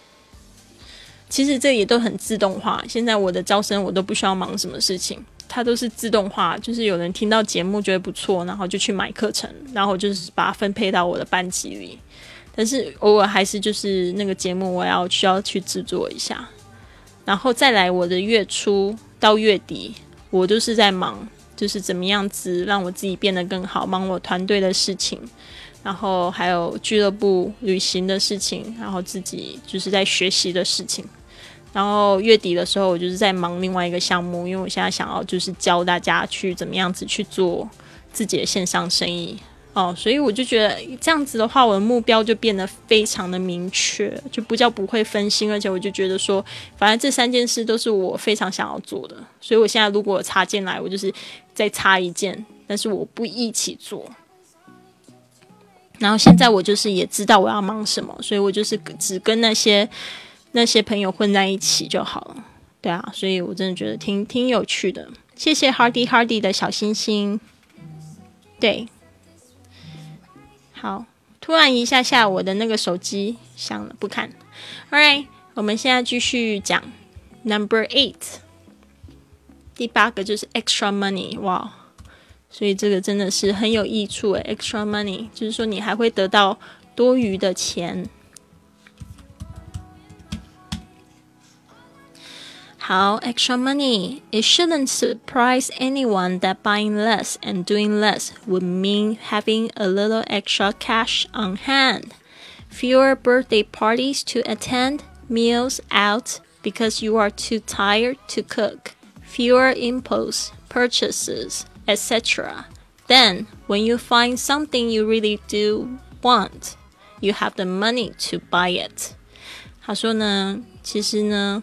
其实这也都很自动化。现在我的招生我都不需要忙什么事情，它都是自动化。就是有人听到节目觉得不错，然后就去买课程，然后就是把它分配到我的班级里。但是偶尔还是就是那个节目我要需要去制作一下，然后再来我的月初到月底，我都是在忙，就是怎么样子让我自己变得更好，忙我团队的事情。然后还有俱乐部旅行的事情，然后自己就是在学习的事情。然后月底的时候，我就是在忙另外一个项目，因为我现在想要就是教大家去怎么样子去做自己的线上生意哦。所以我就觉得这样子的话，我的目标就变得非常的明确，就不叫不会分心，而且我就觉得说，反正这三件事都是我非常想要做的。所以我现在如果插进来，我就是再插一件，但是我不一起做。然后现在我就是也知道我要忙什么，所以我就是只跟那些那些朋友混在一起就好了。对啊，所以我真的觉得挺挺有趣的。谢谢 Hardy Hardy 的小星星。对，好，突然一下下我的那个手机响了，不看。All right，我们现在继续讲 Number Eight，第八个就是 Extra Money。哇！所以这个真的是很有益处诶 e x t r a money 就是说你还会得到多余的钱。好，extra money. It shouldn't surprise anyone that buying less and doing less would mean having a little extra cash on hand. Fewer birthday parties to attend, meals out because you are too tired to cook, fewer impulse purchases, etc. Then, when you find something you really do want, you have the money to buy it. 他说呢，其实呢，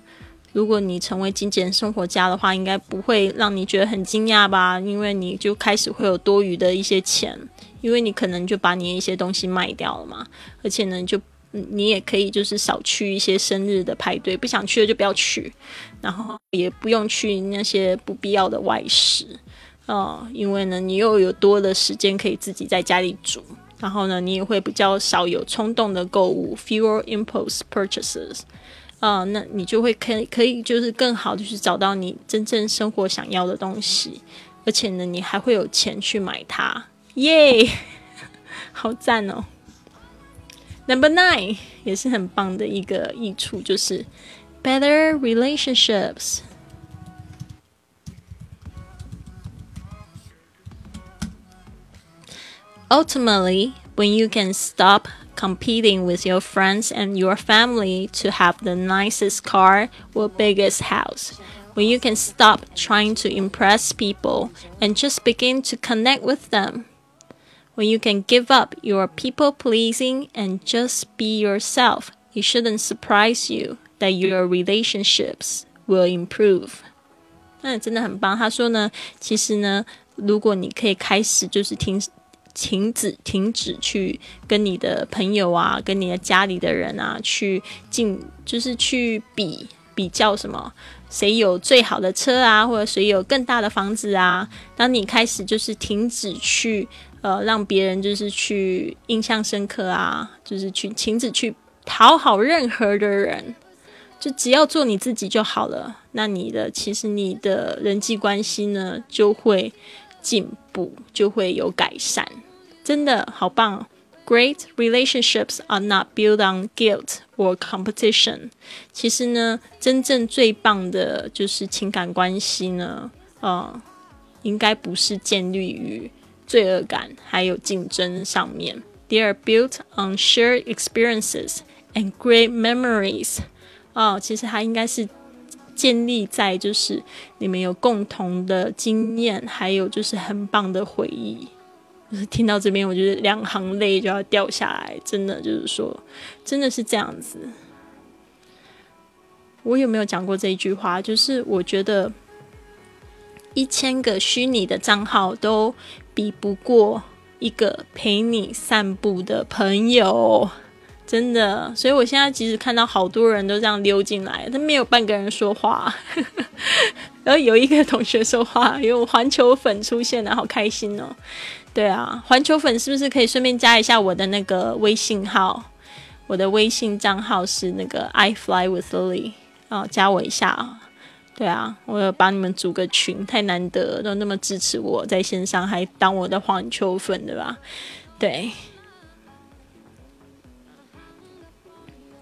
如果你成为精简生活家的话，应该不会让你觉得很惊讶吧？因为你就开始会有多余的一些钱，因为你可能就把你一些东西卖掉了嘛。而且呢，就你也可以就是少去一些生日的派对，不想去的就不要去，然后也不用去那些不必要的外食啊，因为呢，你又有多的时间可以自己在家里煮。然后呢，你也会比较少有冲动的购物，fewer impulse purchases，啊，那你就会可以可以就是更好的去找到你真正生活想要的东西，而且呢，你还会有钱去买它，耶，好赞哦。Number nine 也是很棒的一个益处，就是 better relationships。Ultimately, when you can stop competing with your friends and your family to have the nicest car or biggest house, when you can stop trying to impress people and just begin to connect with them, when you can give up your people pleasing and just be yourself, it shouldn't surprise you that your relationships will improve. 那真的很棒。他说呢，其实呢，如果你可以开始就是听 停止，停止去跟你的朋友啊，跟你的家里的人啊，去进，就是去比比较什么，谁有最好的车啊，或者谁有更大的房子啊。当你开始就是停止去，呃，让别人就是去印象深刻啊，就是去停止去讨好任何的人，就只要做你自己就好了。那你的其实你的人际关系呢，就会进步，就会有改善。真的好棒！Great relationships are not built on guilt or competition。其实呢，真正最棒的就是情感关系呢，呃，应该不是建立于罪恶感还有竞争上面。They are built on shared experiences and great memories。哦，其实它应该是建立在就是你们有共同的经验，还有就是很棒的回忆。听到这边，我觉得两行泪就要掉下来，真的就是说，真的是这样子。我有没有讲过这一句话？就是我觉得一千个虚拟的账号都比不过一个陪你散步的朋友，真的。所以我现在即使看到好多人都这样溜进来，但没有半个人说话。然后有一个同学说话，有环球粉出现了，好开心哦。对啊，环球粉是不是可以顺便加一下我的那个微信号？我的微信账号是那个 I fly with Lily 啊，加我一下。对啊，我要帮你们组个群，太难得都那么支持我在线上，还当我的环球粉，对吧？对。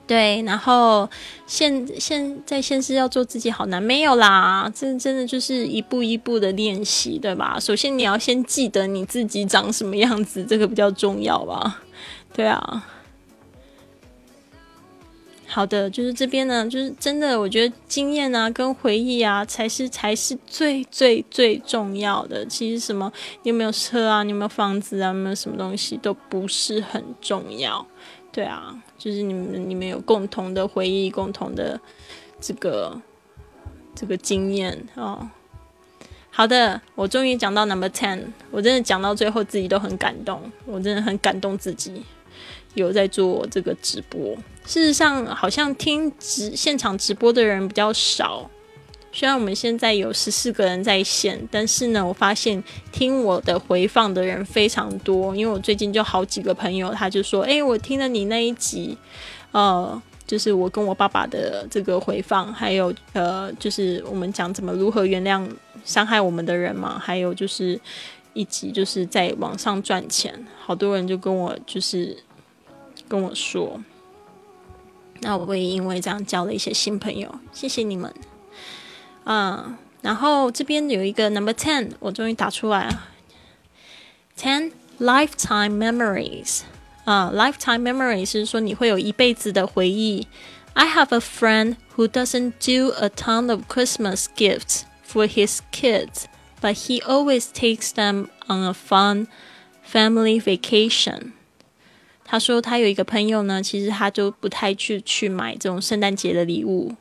对，然后现现在现是要做自己好难，没有啦，这真的就是一步一步的练习，对吧？首先你要先记得你自己长什么样子，这个比较重要吧？对啊。好的，就是这边呢，就是真的，我觉得经验啊跟回忆啊才是才是最最最重要的。其实什么你有没有车啊，你有没有房子啊，有没有什么东西都不是很重要。对啊，就是你们你们有共同的回忆，共同的这个这个经验哦。好的，我终于讲到 number ten，我真的讲到最后自己都很感动，我真的很感动自己有在做这个直播。事实上，好像听直现场直播的人比较少。虽然我们现在有十四个人在线，但是呢，我发现听我的回放的人非常多。因为我最近就好几个朋友，他就说：“哎，我听了你那一集，呃，就是我跟我爸爸的这个回放，还有呃，就是我们讲怎么如何原谅伤害我们的人嘛，还有就是一集就是在网上赚钱，好多人就跟我就是跟我说，那我会因为这样交了一些新朋友，谢谢你们。”嗯，然后这边有一个 number ten，我终于打出来了。Ten lifetime memories，啊，lifetime memories 是说你会有一辈子的回忆。I have a friend who doesn't do a ton of Christmas gifts for his kids, but he always takes them on a fun family vacation. 他说他有一个朋友呢，其实他就不太去去买这种圣诞节的礼物，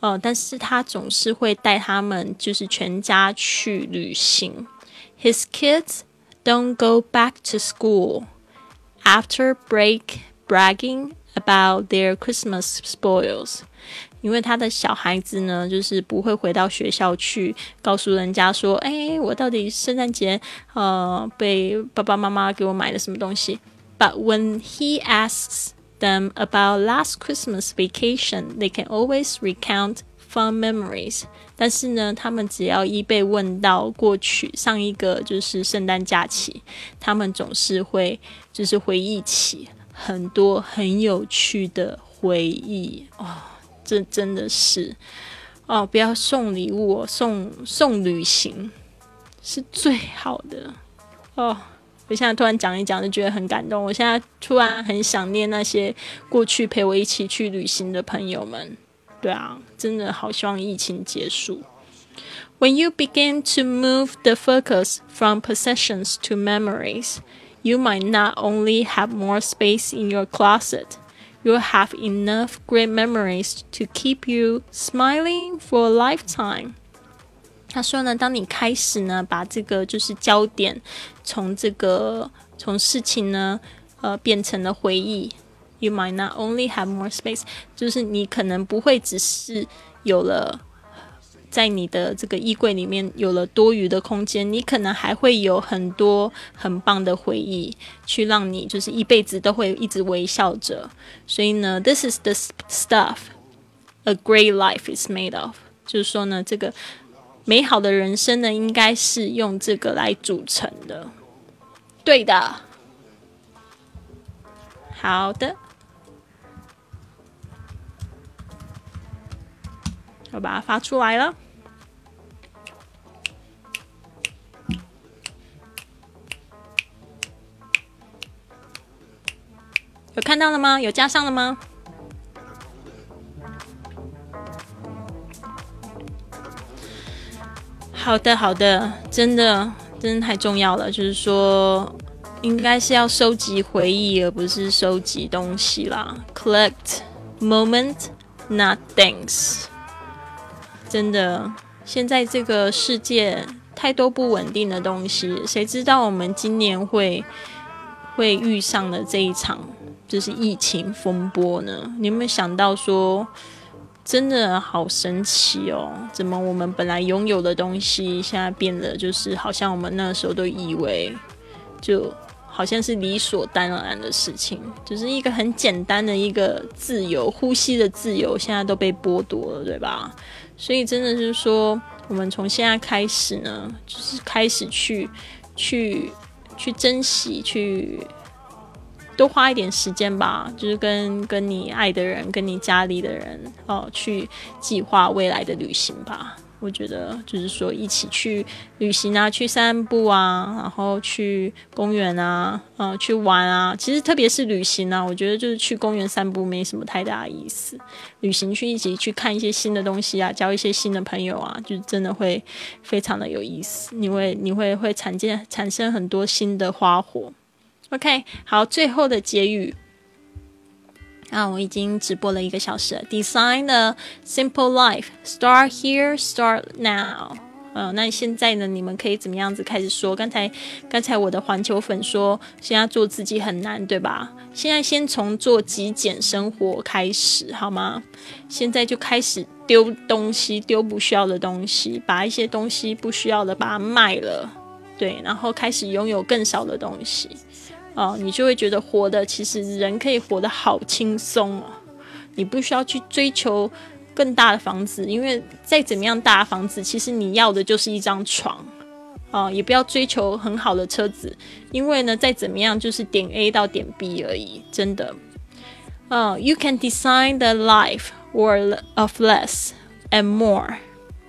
哦，但是他总是会带他们就是全家去旅行。His kids don't go back to school after break bragging about their Christmas spoils。因为他的小孩子呢，就是不会回到学校去告诉人家说，哎，我到底圣诞节呃被爸爸妈妈给我买了什么东西。But when he asks them about last Christmas vacation, they can always recount fun memories. 但是呢，他们只要一被问到过去上一个就是圣诞假期，他们总是会就是回忆起很多很有趣的回忆哦。这真的是哦，不要送礼物，送送旅行是最好的哦。我现在突然讲一讲，就觉得很感动。我现在突然很想念那些过去陪我一起去旅行的朋友们。对啊，真的好希望疫情结束。When you begin to move the focus from possessions to memories, you might not only have more space in your closet, you'll have enough great memories to keep you smiling for a lifetime. 他说呢，当你开始呢，把这个就是焦点从这个从事情呢，呃，变成了回忆。You might not only have more space，就是你可能不会只是有了在你的这个衣柜里面有了多余的空间，你可能还会有很多很棒的回忆，去让你就是一辈子都会一直微笑着。所以呢，This is the stuff a great life is made of，就是说呢，这个。美好的人生呢，应该是用这个来组成的。对的，好的，我把它发出来了。有看到了吗？有加上了吗？好的，好的，真的，真的太重要了。就是说，应该是要收集回忆，而不是收集东西啦。Collect moment, not things。真的，现在这个世界太多不稳定的东西，谁知道我们今年会会遇上的这一场就是疫情风波呢？你有没有想到说？真的好神奇哦！怎么我们本来拥有的东西，现在变得就是好像我们那时候都以为，就好像是理所当然的事情，就是一个很简单的一个自由呼吸的自由，现在都被剥夺了，对吧？所以真的是说，我们从现在开始呢，就是开始去去去珍惜去。多花一点时间吧，就是跟跟你爱的人、跟你家里的人哦，去计划未来的旅行吧。我觉得就是说一起去旅行啊，去散步啊，然后去公园啊，嗯，去玩啊。其实特别是旅行啊，我觉得就是去公园散步没什么太大意思。旅行去一起去看一些新的东西啊，交一些新的朋友啊，就真的会非常的有意思。你会你会会产见产生很多新的花火。OK，好，最后的结语啊，我已经直播了一个小时了。Design a simple life, start here, start now。嗯，那现在呢，你们可以怎么样子开始说？刚才刚才我的环球粉说，现在做自己很难，对吧？现在先从做极简生活开始，好吗？现在就开始丢东西，丢不需要的东西，把一些东西不需要的把它卖了，对，然后开始拥有更少的东西。哦，你就会觉得活的其实人可以活得好轻松哦，你不需要去追求更大的房子，因为再怎么样大的房子，其实你要的就是一张床哦，也不要追求很好的车子，因为呢，再怎么样就是点 A 到点 B 而已，真的。哦，You can design the life or of less and more.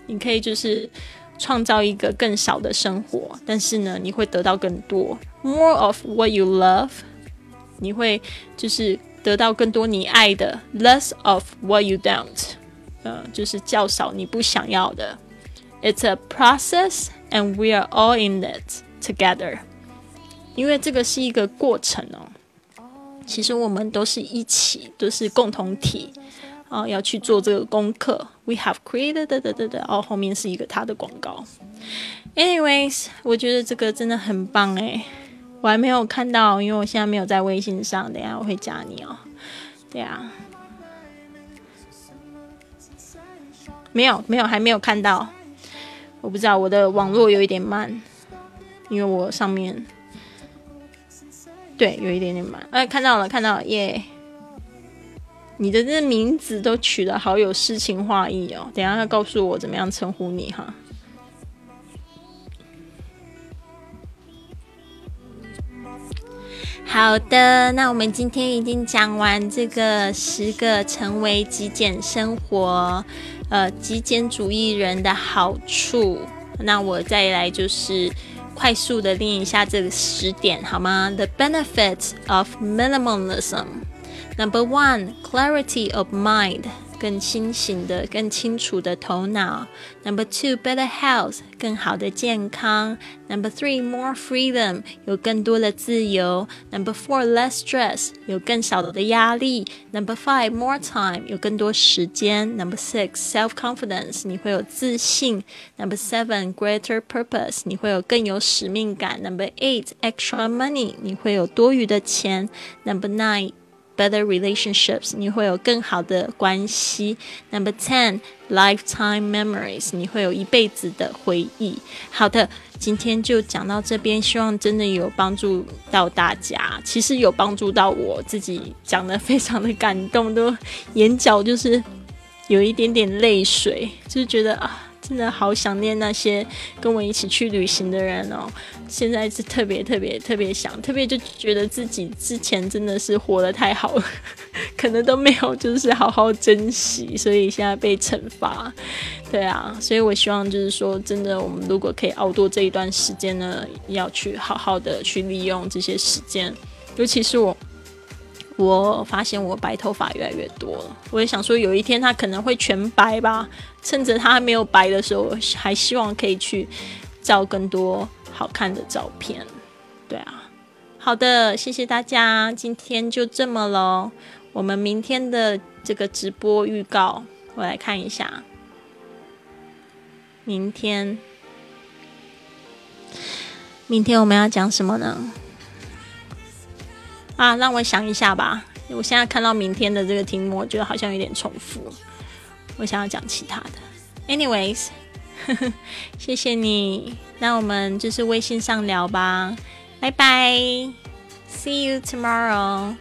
你可以就是创造一个更少的生活，但是呢，你会得到更多，more of what you love。你会就是得到更多你爱的，less of what you don't。呃，就是较少你不想要的。It's a process, and we are all in it together。因为这个是一个过程哦。其实我们都是一起，都是共同体啊，要去做这个功课。We have created 的的的的，哦，后面是一个他的广告。Anyways，我觉得这个真的很棒诶，我还没有看到，因为我现在没有在微信上，等下我会加你哦。对啊，没有没有还没有看到，我不知道我的网络有一点慢，因为我上面。对，有一点点慢。哎，看到了，看到了，耶！你的这名字都取得好有诗情画意哦。等下要告诉我怎么样称呼你哈。好的，那我们今天已经讲完这个十个成为极简生活，呃，极简主义人的好处。那我再来就是。快速的练一下这个十点好吗？The benefits of minimalism. Number one, clarity of mind. 更清醒的、更清楚的头脑。Number two, better health，更好的健康。Number three, more freedom，有更多的自由。Number four, less stress，有更少的压力。Number five, more time，有更多时间。Number six, self confidence，你会有自信。Number seven, greater purpose，你会有更有使命感。Number eight, extra money，你会有多余的钱。Number nine better relationships，你会有更好的关系。Number ten, lifetime memories，你会有一辈子的回忆。好的，今天就讲到这边，希望真的有帮助到大家。其实有帮助到我自己，讲的非常的感动，都眼角就是有一点点泪水，就是觉得啊。真的好想念那些跟我一起去旅行的人哦！现在是特别特别特别想，特别就觉得自己之前真的是活得太好了，可能都没有就是好好珍惜，所以现在被惩罚。对啊，所以我希望就是说，真的，我们如果可以熬过这一段时间呢，要去好好的去利用这些时间，尤其是我。我发现我白头发越来越多了，我也想说有一天它可能会全白吧。趁着它还没有白的时候，还希望可以去照更多好看的照片。对啊，好的，谢谢大家，今天就这么喽。我们明天的这个直播预告，我来看一下。明天，明天我们要讲什么呢？啊，让我想一下吧。我现在看到明天的这个题目，我觉得好像有点重复。我想要讲其他的。Anyways，谢谢你。那我们就是微信上聊吧。拜拜，See you tomorrow。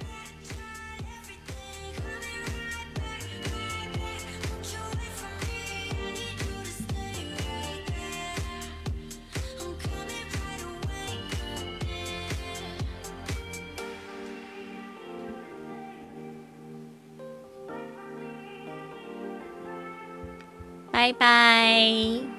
拜拜。